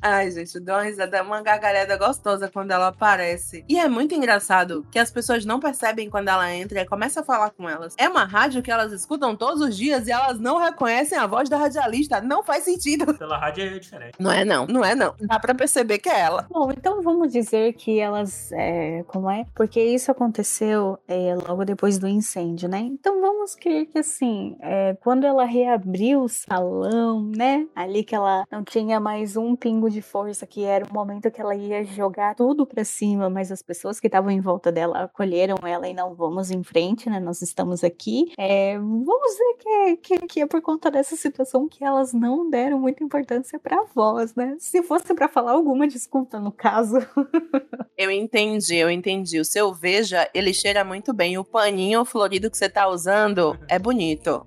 Ai, gente, deu uma risada, uma gargalhada gostosa quando ela aparece. E é muito engraçado que as pessoas não percebem quando ela entra e começa a falar com elas. É uma rádio que elas escutam todos os dias e elas não reconhecem a voz da radialista. Não faz sentido. Pela rádio é diferente. Não é não, não é não. Dá pra perceber que é ela. Bom, então vamos dizer que elas, é, como é? Porque isso aconteceu é, logo depois do incêndio, né? Então vamos crer que assim, é, quando ela reabriu o salão, né? Ali que ela não tinha mais um pingo de força, que era o momento que ela ia jogar tudo para cima, mas as pessoas que estavam em volta dela acolheram ela e não vamos em frente, né? Nós estamos aqui. É, vamos dizer que, que, que, é por conta dessa situação que elas não deram muita importância pra voz, né? Se fosse para falar alguma desculpa no caso. eu entendi, eu entendi. O seu veja, ele cheira muito bem. O paninho florido que você tá usando é bonito.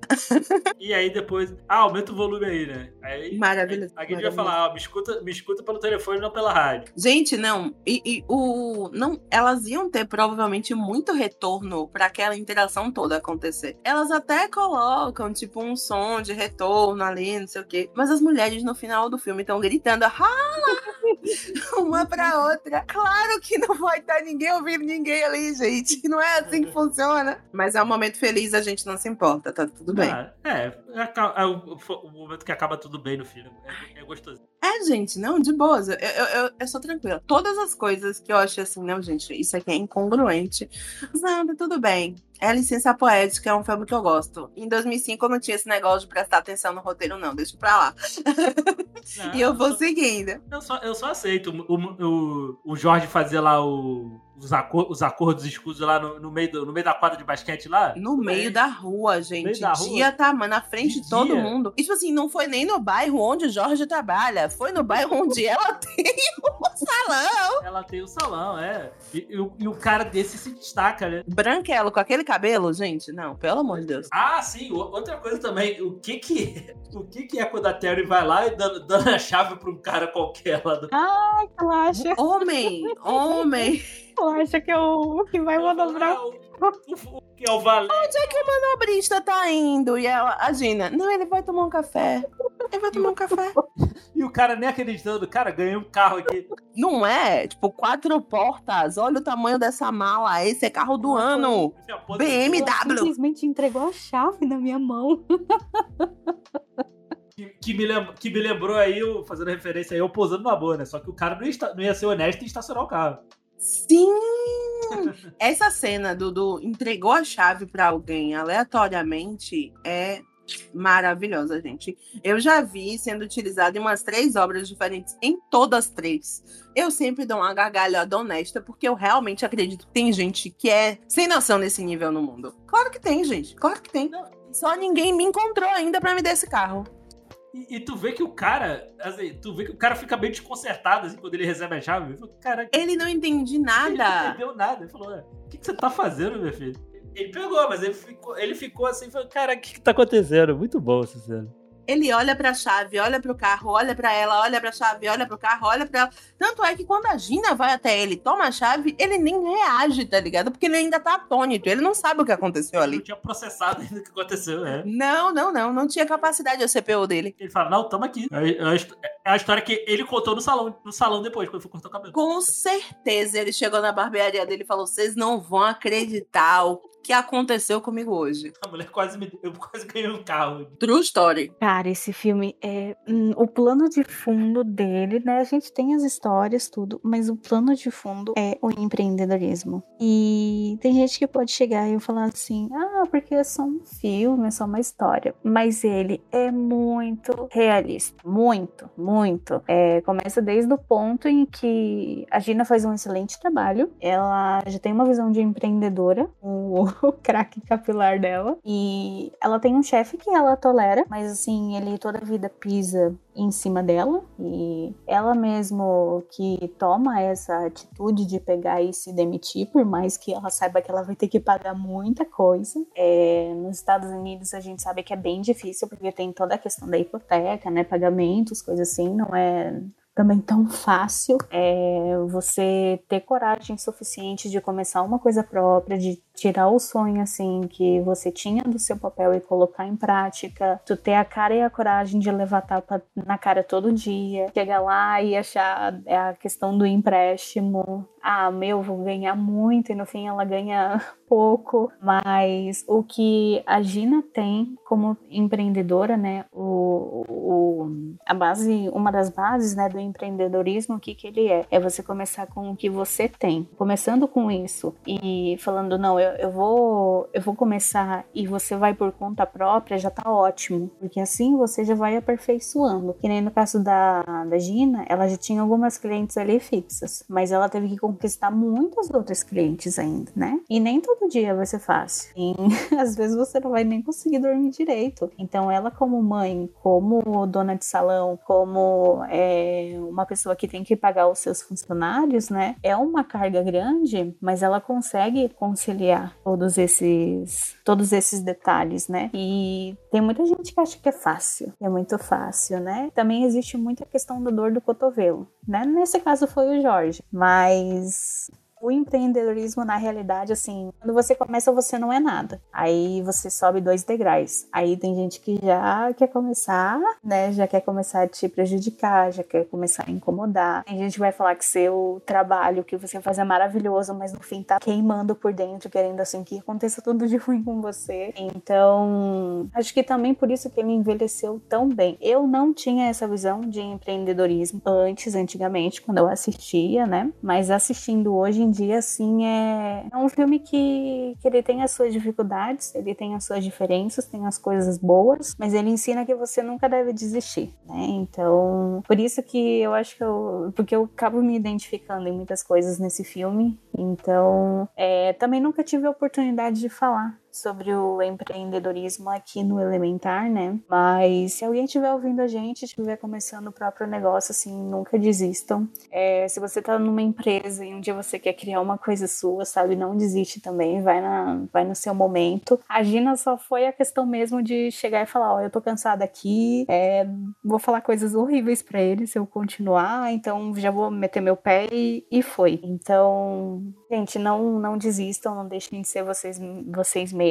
e aí depois, ah, aumenta o volume aí, né? Aí, Maravilhoso. Aí, alguém vai falar, ah, me escuta, me escuta pelo telefone, não pela rádio. Gente, não. E, e o não, elas iam ter provavelmente muito retorno para aquela interação toda acontecer. Elas até colocam tipo um som de retorno ali, não sei o quê. Mas as mulheres no final do filme estão gritando, uma pra outra. Claro que não vai estar ninguém ouvindo ninguém ali, gente. Não é assim que funciona. Mas é um momento feliz, a gente não se importa, tá tudo bem. Ah, é, é, é o, o, momento que acaba tudo bem no filme. É, é gostoso. É, gente, não, de boas. Eu, eu, eu, eu, sou tranquila. Todas as coisas que eu achei assim, não, gente, isso aqui é incongruente. Não, tá tudo bem. É Licença Poética, é um filme que eu gosto. Em 2005 eu não tinha esse negócio de prestar atenção no roteiro, não. Deixa pra lá. Não, e eu vou eu só, seguindo. Eu só, eu só aceito o, o, o Jorge fazer lá o, os, acor os acordos escusos lá no, no, meio do, no meio da quadra de basquete lá? No meio da rua, gente. Da dia rua? tá na frente de, de todo dia. mundo. E, tipo assim, não foi nem no bairro onde o Jorge trabalha. Foi no bairro onde ela tem o salão. Ela tem o salão, é. E, e, e, o cara desse se destaca, né? Branquelo com aquele cabelo, gente. Não, pelo amor de Deus. Ah, sim. Outra coisa também. O que que, o que, que é quando a Terry vai lá e dando, dando a chave pra um cara qualquer lá do... Ai, relaxa. Homem, homem. acha que é o que vai manobrar. que é o valente. Onde é que o manobrista tá indo? E ela, a Gina, não, ele vai tomar um café. Ele vai tomar um café. E o cara nem acreditando, cara, ganhei um carro aqui. Não é? Tipo, quatro portas. Olha o tamanho dessa mala. Esse é carro do ano. BMW. Simplesmente entregou a chave na minha mão. Que, que, me lembrou, que me lembrou aí, fazendo referência aí, eu posando numa boa, né? Só que o cara não ia, não ia ser honesto e estacionar o carro. Sim! Essa cena do, do entregou a chave para alguém aleatoriamente é maravilhosa, gente. Eu já vi sendo utilizado em umas três obras diferentes, em todas três. Eu sempre dou uma gargalhada honesta, porque eu realmente acredito que tem gente que é sem noção nesse nível no mundo. Claro que tem, gente. Claro que tem. Só ninguém me encontrou ainda para me dar esse carro. E, e, tu vê que o cara, assim, tu vê que o cara fica bem desconcertado assim, quando ele recebe a chave. Ele, cara, ele não entende nada. Ele não entendeu nada. Ele falou: O que, que você tá fazendo, meu filho? Ele pegou, mas ele ficou, ele ficou assim, falou, cara, o que, que tá acontecendo? Muito bom essa cena. Ele olha para a chave, olha para o carro, olha para ela, olha para a chave, olha para o carro, olha para ela. Tanto é que quando a Gina vai até ele, toma a chave, ele nem reage, tá ligado? Porque ele ainda tá atônito, ele não sabe o que aconteceu ali. Ele não tinha processado ainda o que aconteceu, é. Não, não, não, não tinha capacidade a CPU dele. Ele fala: "Não, tamo aqui". É, é, é a história que ele contou no salão, no salão depois, quando foi cortar o cabelo. Com certeza ele chegou na barbearia dele e falou: "Vocês não vão acreditar o que aconteceu comigo hoje. A mulher quase me. Eu quase ganhei um carro. True story. Cara, esse filme é. Hum, o plano de fundo dele, né? A gente tem as histórias, tudo, mas o plano de fundo é o empreendedorismo. E tem gente que pode chegar e falar assim: ah, porque é só um filme, é só uma história. Mas ele é muito realista. Muito, muito. É, começa desde o ponto em que a Gina faz um excelente trabalho. Ela já tem uma visão de empreendedora. O o craque capilar dela. E ela tem um chefe que ela tolera, mas assim, ele toda a vida pisa em cima dela e ela mesmo que toma essa atitude de pegar e se demitir, por mais que ela saiba que ela vai ter que pagar muita coisa. É, nos Estados Unidos a gente sabe que é bem difícil porque tem toda a questão da hipoteca, né, pagamentos, coisas assim, não é também tão fácil é você ter coragem suficiente de começar uma coisa própria, de tirar o sonho assim que você tinha do seu papel e colocar em prática, tu ter a cara e a coragem de levar tapa na cara todo dia, chegar lá e achar a questão do empréstimo. ah, meu, vou ganhar muito, e no fim ela ganha pouco, mas o que a Gina tem como empreendedora, né, o, o, a base, uma das bases, né, do empreendedorismo, o que que ele é? É você começar com o que você tem, começando com isso e falando, não, eu, eu vou, eu vou começar e você vai por conta própria, já tá ótimo, porque assim você já vai aperfeiçoando. Que nem no caso da, da Gina, ela já tinha algumas clientes ali fixas, mas ela teve que conquistar muitas outras clientes ainda, né? E nem todo dia vai ser fácil. E às vezes você não vai nem conseguir dormir direito. Então, ela, como mãe, como dona de salão, como é, uma pessoa que tem que pagar os seus funcionários, né? É uma carga grande, mas ela consegue conciliar todos esses, todos esses detalhes, né? E tem muita gente que acha que é fácil, é muito fácil, né? Também existe muita questão da dor do cotovelo, né? Nesse caso foi o Jorge, mas o empreendedorismo, na realidade, assim, quando você começa, você não é nada. Aí você sobe dois degraus. Aí tem gente que já quer começar, né? Já quer começar a te prejudicar, já quer começar a incomodar. Tem gente que vai falar que seu trabalho, que você faz é maravilhoso, mas no fim tá queimando por dentro, querendo assim que aconteça tudo de ruim com você. Então, acho que também por isso que ele envelheceu tão bem. Eu não tinha essa visão de empreendedorismo antes, antigamente, quando eu assistia, né? Mas assistindo hoje dia, assim, é, é um filme que, que ele tem as suas dificuldades, ele tem as suas diferenças, tem as coisas boas, mas ele ensina que você nunca deve desistir, né? Então, por isso que eu acho que eu. Porque eu acabo me identificando em muitas coisas nesse filme. Então, é, também nunca tive a oportunidade de falar sobre o empreendedorismo aqui no Elementar, né? Mas se alguém estiver ouvindo a gente, estiver começando o próprio negócio, assim, nunca desistam. É, se você tá numa empresa e um dia você quer criar uma coisa sua, sabe? Não desiste também, vai, na, vai no seu momento. A Gina só foi a questão mesmo de chegar e falar: Ó, oh, eu tô cansada aqui, é, vou falar coisas horríveis para ele se eu continuar, então já vou meter meu pé e, e foi. Então, gente, não, não desistam, não deixem de ser vocês, vocês mesmos.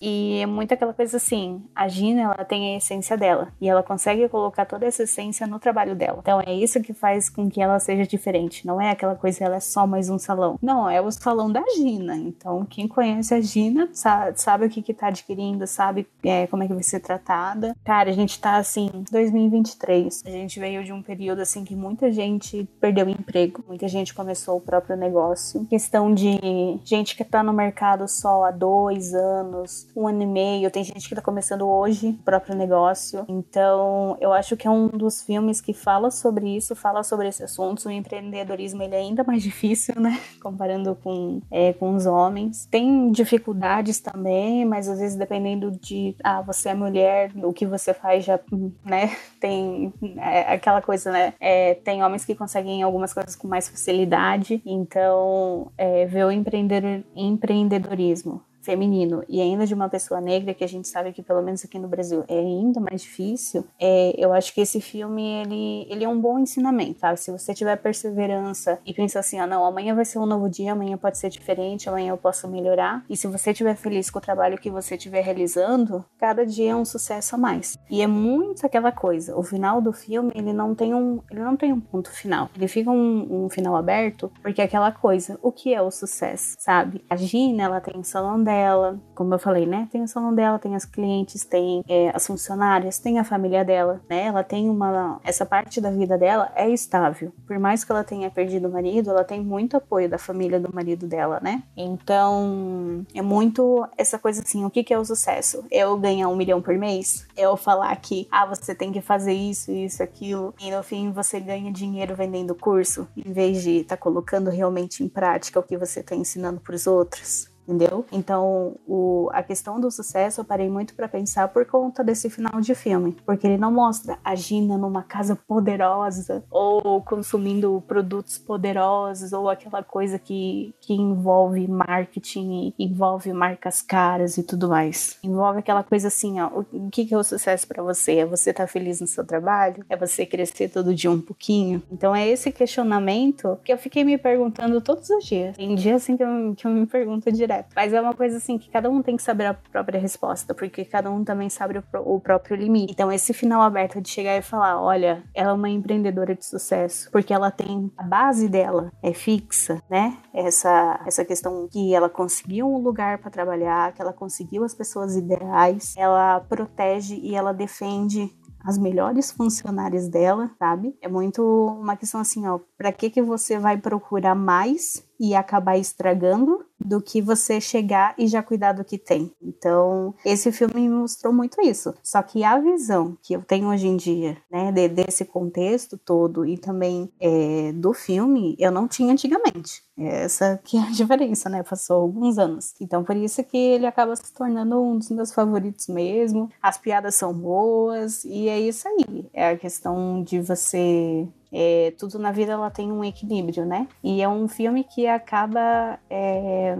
E é muito aquela coisa assim, a Gina, ela tem a essência dela. E ela consegue colocar toda essa essência no trabalho dela. Então é isso que faz com que ela seja diferente. Não é aquela coisa, ela é só mais um salão. Não, é o salão da Gina. Então quem conhece a Gina sabe, sabe o que que tá adquirindo, sabe é, como é que vai ser tratada. Cara, a gente tá assim, 2023. A gente veio de um período assim que muita gente perdeu emprego. Muita gente começou o próprio negócio. Questão de gente que tá no mercado só há dois anos anos, um ano e meio. Tem gente que tá começando hoje o próprio negócio. Então, eu acho que é um dos filmes que fala sobre isso, fala sobre esse assunto. O empreendedorismo ele é ainda mais difícil, né? Comparando com, é, com os homens. Tem dificuldades também, mas às vezes dependendo de, ah, você é mulher, o que você faz já, né? Tem é, aquela coisa, né? É, tem homens que conseguem algumas coisas com mais facilidade. Então, é, ver o empreendedor, empreendedorismo feminino e ainda de uma pessoa negra, que a gente sabe que pelo menos aqui no Brasil é ainda mais difícil, é, eu acho que esse filme ele, ele é um bom ensinamento, sabe? Se você tiver perseverança e pensar assim, ah, não, amanhã vai ser um novo dia, amanhã pode ser diferente, amanhã eu posso melhorar. E se você estiver feliz com o trabalho que você estiver realizando, cada dia é um sucesso a mais. E é muito aquela coisa, o final do filme, ele não tem um, ele não tem um ponto final. Ele fica um, um final aberto, porque é aquela coisa, o que é o sucesso, sabe? A Gina, ela tem o salão dela, dela, como eu falei, né? Tem o salão dela, tem as clientes, tem é, as funcionárias, tem a família dela, né? Ela tem uma. Essa parte da vida dela é estável. Por mais que ela tenha perdido o marido, ela tem muito apoio da família do marido dela, né? Então, é muito essa coisa assim: o que, que é o sucesso? É eu ganhar um milhão por mês? É eu falar que, ah, você tem que fazer isso, isso, aquilo, e no fim você ganha dinheiro vendendo curso, em vez de estar tá colocando realmente em prática o que você está ensinando para os outros? Entendeu? Então, o, a questão do sucesso eu parei muito para pensar por conta desse final de filme, porque ele não mostra a Gina numa casa poderosa ou consumindo produtos poderosos ou aquela coisa que, que envolve marketing, envolve marcas caras e tudo mais. Envolve aquela coisa assim, ó, o que, que é o sucesso para você? É você estar tá feliz no seu trabalho? É você crescer todo dia um pouquinho? Então é esse questionamento que eu fiquei me perguntando todos os dias. Tem dias assim que eu, que eu me pergunto direto correto. Mas é uma coisa assim que cada um tem que saber a própria resposta, porque cada um também sabe o, o próprio limite. Então, esse final aberto de chegar e falar: olha, ela é uma empreendedora de sucesso, porque ela tem a base dela é fixa, né? Essa, essa questão que ela conseguiu um lugar para trabalhar, que ela conseguiu as pessoas ideais, ela protege e ela defende as melhores funcionárias dela, sabe? É muito uma questão assim, ó, para que que você vai procurar mais e acabar estragando do que você chegar e já cuidar do que tem. Então, esse filme me mostrou muito isso. Só que a visão que eu tenho hoje em dia, né, de, desse contexto todo e também é, do filme, eu não tinha antigamente. Essa que é a diferença, né? Passou alguns anos. Então, por isso que ele acaba se tornando um dos meus favoritos mesmo. As piadas são boas e é isso aí. É a questão de você é, tudo na vida ela tem um equilíbrio, né? E é um filme que acaba é,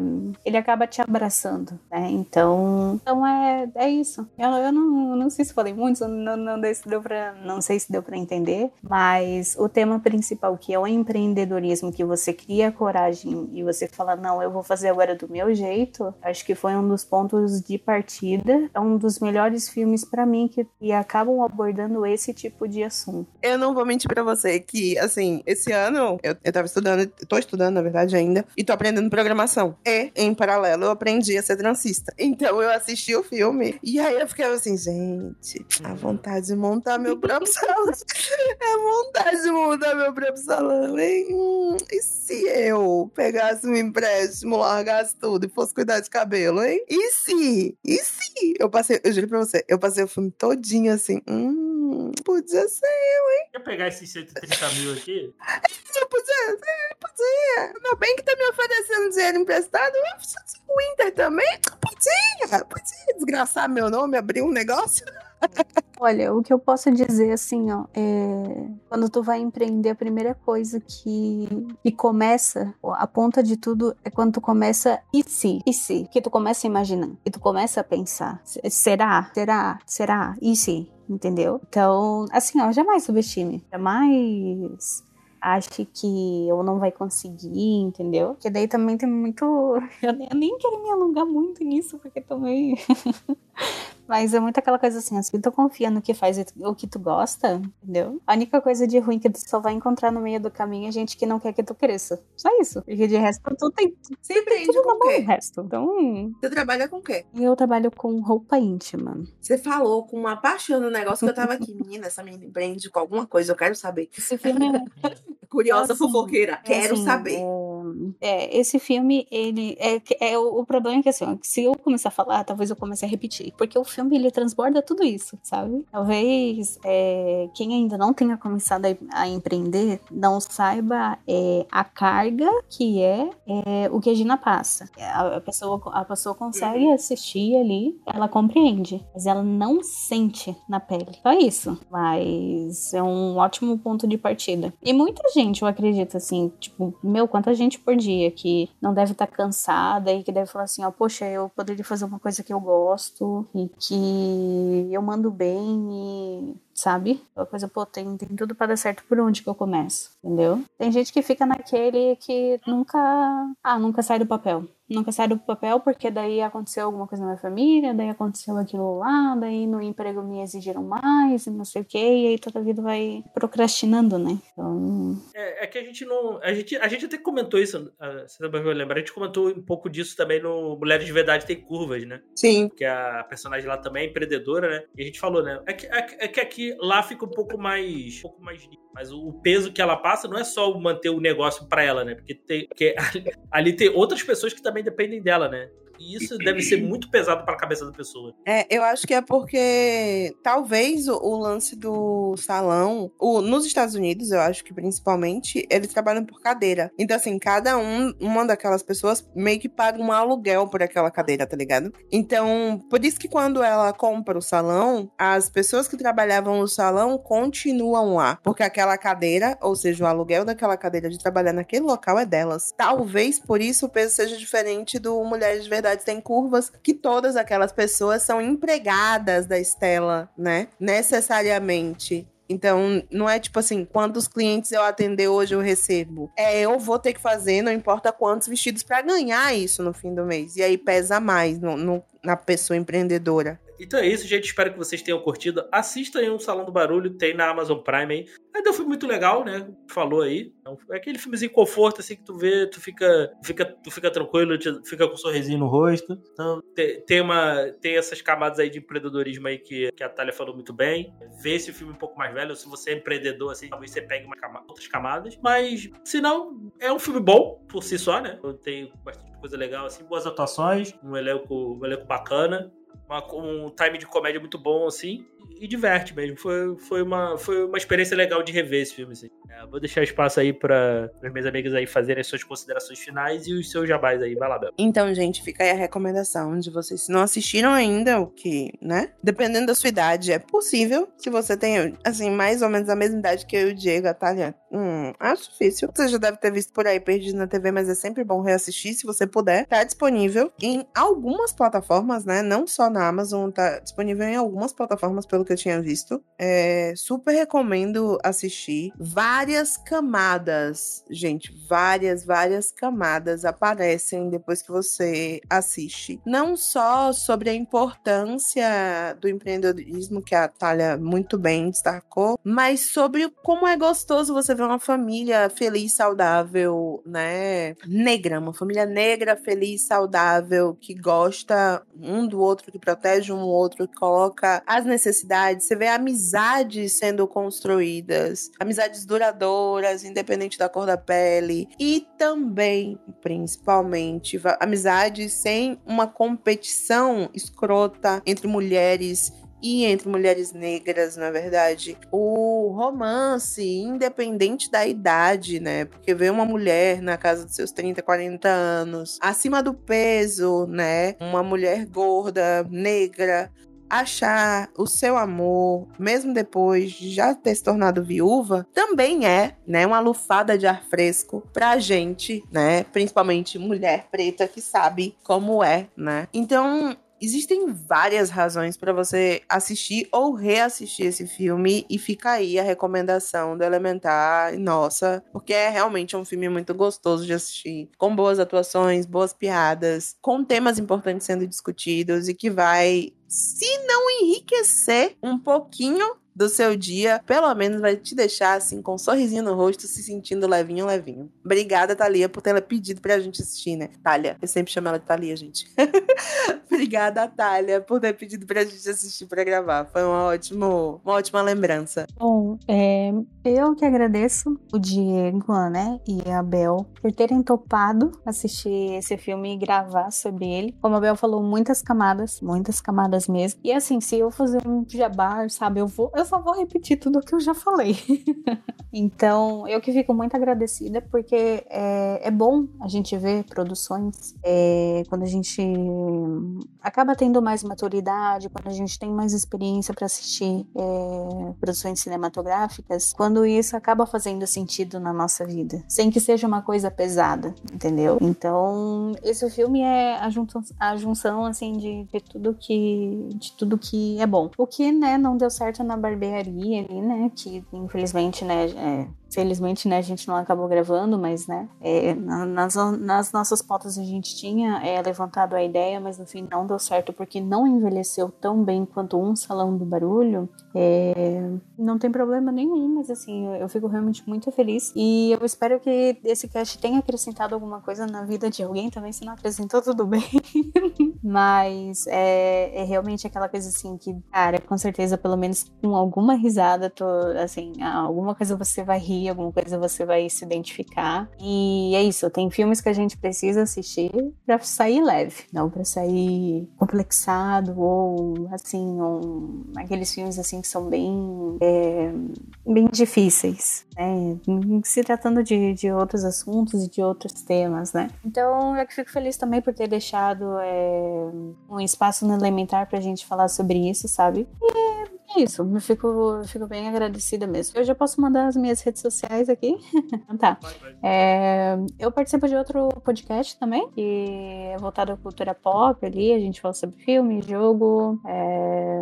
ele acaba te abraçando, né? Então, então é, é isso. Eu, eu não, não sei se falei muito, não, não, deu pra, não sei se deu para entender, mas o tema principal que é o empreendedorismo, que você cria coragem e você fala não, eu vou fazer agora do meu jeito. Acho que foi um dos pontos de partida. É um dos melhores filmes para mim que, que acabam abordando esse tipo de assunto. Eu não vou mentir para você que, assim, esse ano eu, eu tava estudando, tô estudando, na verdade, ainda, e tô aprendendo programação. E, em paralelo, eu aprendi a ser transista. Então eu assisti o filme e aí eu fiquei assim, gente, a vontade de montar meu próprio salão. é vontade de montar meu próprio salão, hein? Hum, e se eu pegasse um empréstimo, largasse tudo e fosse cuidar de cabelo, hein? E se? E se? Eu passei, eu juro pra você, eu passei o filme todinho assim, hum, podia ser eu, hein? Quer pegar esses 130 mil aqui? Eu podia, podia. Meu bem que tá me oferecendo dinheiro emprestado, o Inter também? Podia, podia desgraçar meu nome, abrir um negócio. Olha, o que eu posso dizer assim, ó, é quando tu vai empreender, a primeira coisa que, que começa, a ponta de tudo é quando tu começa e se, e se, que tu começa a imaginar, que tu começa a pensar, será, será, será, e se, entendeu? Então, assim, ó, jamais subestime, jamais ache que eu não vai conseguir, entendeu? Que daí também tem muito. Eu nem quero me alongar muito nisso, porque também. Mas é muito aquela coisa assim, se tu confia no que faz o que tu gosta, entendeu? A única coisa de ruim que tu só vai encontrar no meio do caminho é gente que não quer que tu cresça. Só isso. Porque de resto, tu tem. Sempre tem tudo o resto. Então. Você trabalha com o quê? Eu trabalho com roupa íntima. Você falou com uma paixão no negócio que eu tava aqui. Menina, essa menina empreende com alguma coisa, eu quero saber. Esse filme é. Curiosa assim, fofoqueira. É quero assim, saber. É, é, esse filme, ele. É, é, o, o problema é que assim, se eu começar a falar, talvez eu comece a repetir. Porque o filme ele transborda tudo isso, sabe? Talvez é, quem ainda não tenha começado a, a empreender não saiba é, a carga que é, é, o que a Gina passa. A, a, pessoa, a pessoa consegue uhum. assistir ali, ela compreende, mas ela não sente na pele. Só isso. Mas é um ótimo ponto de partida. E muita gente, eu acredito, assim, tipo, meu, quanta gente por dia que não deve estar tá cansada e que deve falar assim, ó, poxa, eu poderia fazer uma coisa que eu gosto e que eu mando bem e sabe? Uma coisa, pô, tem, tem tudo para dar certo por onde que eu começo, entendeu? Tem gente que fica naquele que nunca, ah, nunca sai do papel nunca sai do papel porque daí aconteceu alguma coisa na minha família, daí aconteceu aquilo lá, daí no emprego me exigiram mais e não sei o que, e aí toda a vida vai procrastinando, né? Então... É, é que a gente não. A gente, a gente até comentou isso, você vai lembrar, a gente comentou um pouco disso também no Mulheres de Verdade Tem Curvas, né? Sim. Que a personagem lá também é empreendedora, né? E a gente falou, né? É que, é, é que aqui lá fica um pouco mais. Um pouco mais mas o peso que ela passa não é só manter o negócio para ela, né? Porque, tem, porque ali, ali tem outras pessoas que também dependem dela, né? E isso deve ser muito pesado para a cabeça da pessoa. É, eu acho que é porque talvez o, o lance do salão, o, nos Estados Unidos, eu acho que principalmente, eles trabalham por cadeira. Então, assim, cada um, uma daquelas pessoas meio que paga um aluguel por aquela cadeira, tá ligado? Então, por isso que quando ela compra o salão, as pessoas que trabalhavam no salão continuam lá. Porque aquela cadeira, ou seja, o aluguel daquela cadeira de trabalhar naquele local é delas. Talvez por isso o peso seja diferente do Mulheres de Verdade verdade tem curvas que todas aquelas pessoas são empregadas da Estela, né? Necessariamente. Então, não é tipo assim, quantos clientes eu atender hoje eu recebo. É, eu vou ter que fazer, não importa quantos vestidos para ganhar isso no fim do mês. E aí pesa mais no, no, na pessoa empreendedora. Então é isso, gente. Espero que vocês tenham curtido. Assista aí um Salão do Barulho, tem na Amazon Prime aí. Ainda é um filme muito legal, né? Falou aí. É aquele filmezinho conforto, assim, que tu vê, tu fica, fica, tu fica tranquilo, fica com um sorrisinho no rosto. Então, tem, uma, tem essas camadas aí de empreendedorismo aí que, que a Thalia falou muito bem. Vê esse filme um pouco mais velho, se você é empreendedor, assim, talvez você pegue camada, outras camadas. Mas, se não, é um filme bom por si só, né? Tem bastante coisa legal, assim, boas atuações, um elenco, um elenco bacana uma, um time de comédia muito bom, assim, e diverte mesmo. Foi, foi, uma, foi uma experiência legal de rever esse filme, assim. É, vou deixar espaço aí para as minhas amigas aí fazerem as suas considerações finais e os seus jabás aí. Vai lá, Bel. Então, gente, fica aí a recomendação de vocês. Se não assistiram ainda, o que, né? Dependendo da sua idade, é possível. Se você tem, assim, mais ou menos a mesma idade que eu e o Diego, a Thalia, hum, acho difícil. Você já deve ter visto por aí perdido na TV, mas é sempre bom reassistir se você puder. Tá disponível em algumas plataformas, né? Não só na Amazon, tá disponível em algumas plataformas, pelo que eu tinha visto. É, super recomendo assistir. Várias camadas, gente, várias, várias camadas aparecem depois que você assiste. Não só sobre a importância do empreendedorismo, que a Thalia muito bem destacou, mas sobre como é gostoso você ver uma família feliz, saudável, né? Negra, uma família negra, feliz, saudável, que gosta um do outro, que protege um outro, que coloca as necessidades. Você vê amizades sendo construídas, amizades duradouras, independente da cor da pele. E também, principalmente, amizades sem uma competição escrota entre mulheres e entre mulheres negras, na verdade. O romance, independente da idade, né? Porque vê uma mulher na casa dos seus 30, 40 anos, acima do peso, né? Uma mulher gorda, negra, achar o seu amor, mesmo depois de já ter se tornado viúva, também é, né, uma lufada de ar fresco pra gente, né, principalmente mulher preta que sabe como é, né? Então, Existem várias razões para você assistir ou reassistir esse filme e fica aí a recomendação do Elementar. Nossa, porque é realmente um filme muito gostoso de assistir, com boas atuações, boas piadas, com temas importantes sendo discutidos e que vai se não enriquecer um pouquinho do seu dia, pelo menos vai te deixar assim com um sorrisinho no rosto, se sentindo levinho, levinho. Obrigada, Thalia, por ter pedido pra gente assistir, né? Thalia, eu sempre chamo ela de Thalia, gente. Obrigada, Thalia, por ter pedido pra gente assistir pra gravar. Foi uma, ótimo, uma ótima lembrança. Bom, é, eu que agradeço o Diego, né, e a Bel por terem topado assistir esse filme e gravar sobre ele. Como a Bel falou, muitas camadas, muitas camadas mesmo. E assim, se eu fazer um jabá, sabe, eu vou, eu só vou repetir tudo o que eu já falei. então, eu que fico muito agradecida, porque é, é bom a gente ver produções é, quando a gente acaba tendo mais maturidade, quando a gente tem mais experiência para assistir é, produções cinematográficas, quando isso acaba fazendo sentido na nossa vida, sem que seja uma coisa pesada, entendeu? Então, esse filme é a junção, a junção assim de, de tudo que de tudo que é bom. O que, né, não deu certo na Barbie barbearia ali, né? Que infelizmente, né? É, Felizmente, né, a gente não acabou gravando, mas, né, é, nas, nas nossas pautas a gente tinha é, levantado a ideia, mas no fim não deu certo porque não envelheceu tão bem quanto um salão do barulho. É, não tem problema nenhum, mas assim, eu, eu, fico realmente muito feliz e eu espero que esse cast tenha acrescentado alguma coisa na vida de alguém também. Se não acrescentou, tudo bem. mas é, é, realmente aquela coisa assim que, cara, com certeza, pelo menos com alguma risada, tô, assim, alguma coisa você vai rir alguma coisa você vai se identificar. E é isso, tem filmes que a gente precisa assistir para sair leve, não para sair complexado ou assim, um, aqueles filmes assim que são bem, é, bem difíceis, né? Se tratando de, de outros assuntos e de outros temas, né? Então eu fico feliz também por ter deixado é, um espaço no elementar pra gente falar sobre isso, sabe? E isso, eu fico, eu fico bem agradecida mesmo. Eu já posso mandar as minhas redes sociais aqui. tá. É, eu participo de outro podcast também, que é voltado à cultura pop ali. A gente fala sobre filme, jogo, é,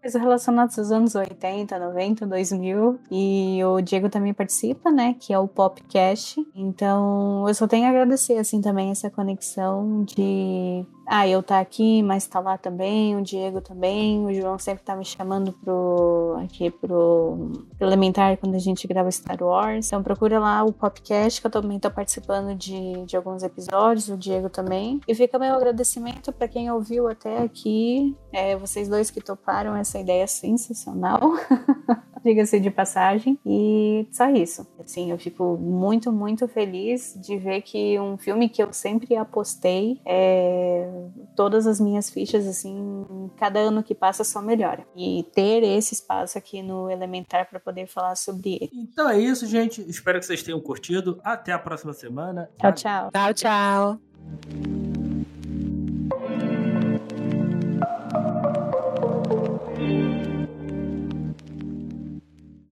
coisas relacionadas aos anos 80, 90, 2000. E o Diego também participa, né? Que é o Popcast. Então eu só tenho a agradecer, assim, também essa conexão de ah, eu tá aqui, mas tá lá também, o Diego também, o João sempre tá me chamando pro aqui pro, Elementar quando a gente grava Star Wars. Então procura lá o podcast que eu também tô participando de, de alguns episódios, o Diego também. E fica meu agradecimento para quem ouviu até aqui, é, vocês dois que toparam essa ideia sensacional. diga-se de passagem. E só isso. Assim, eu fico muito, muito feliz de ver que um filme que eu sempre apostei, é... todas as minhas fichas, assim, cada ano que passa só melhora. E ter esse espaço aqui no Elementar para poder falar sobre ele. Então é isso, gente. Espero que vocês tenham curtido. Até a próxima semana. Tchau, tchau. Tchau, tchau.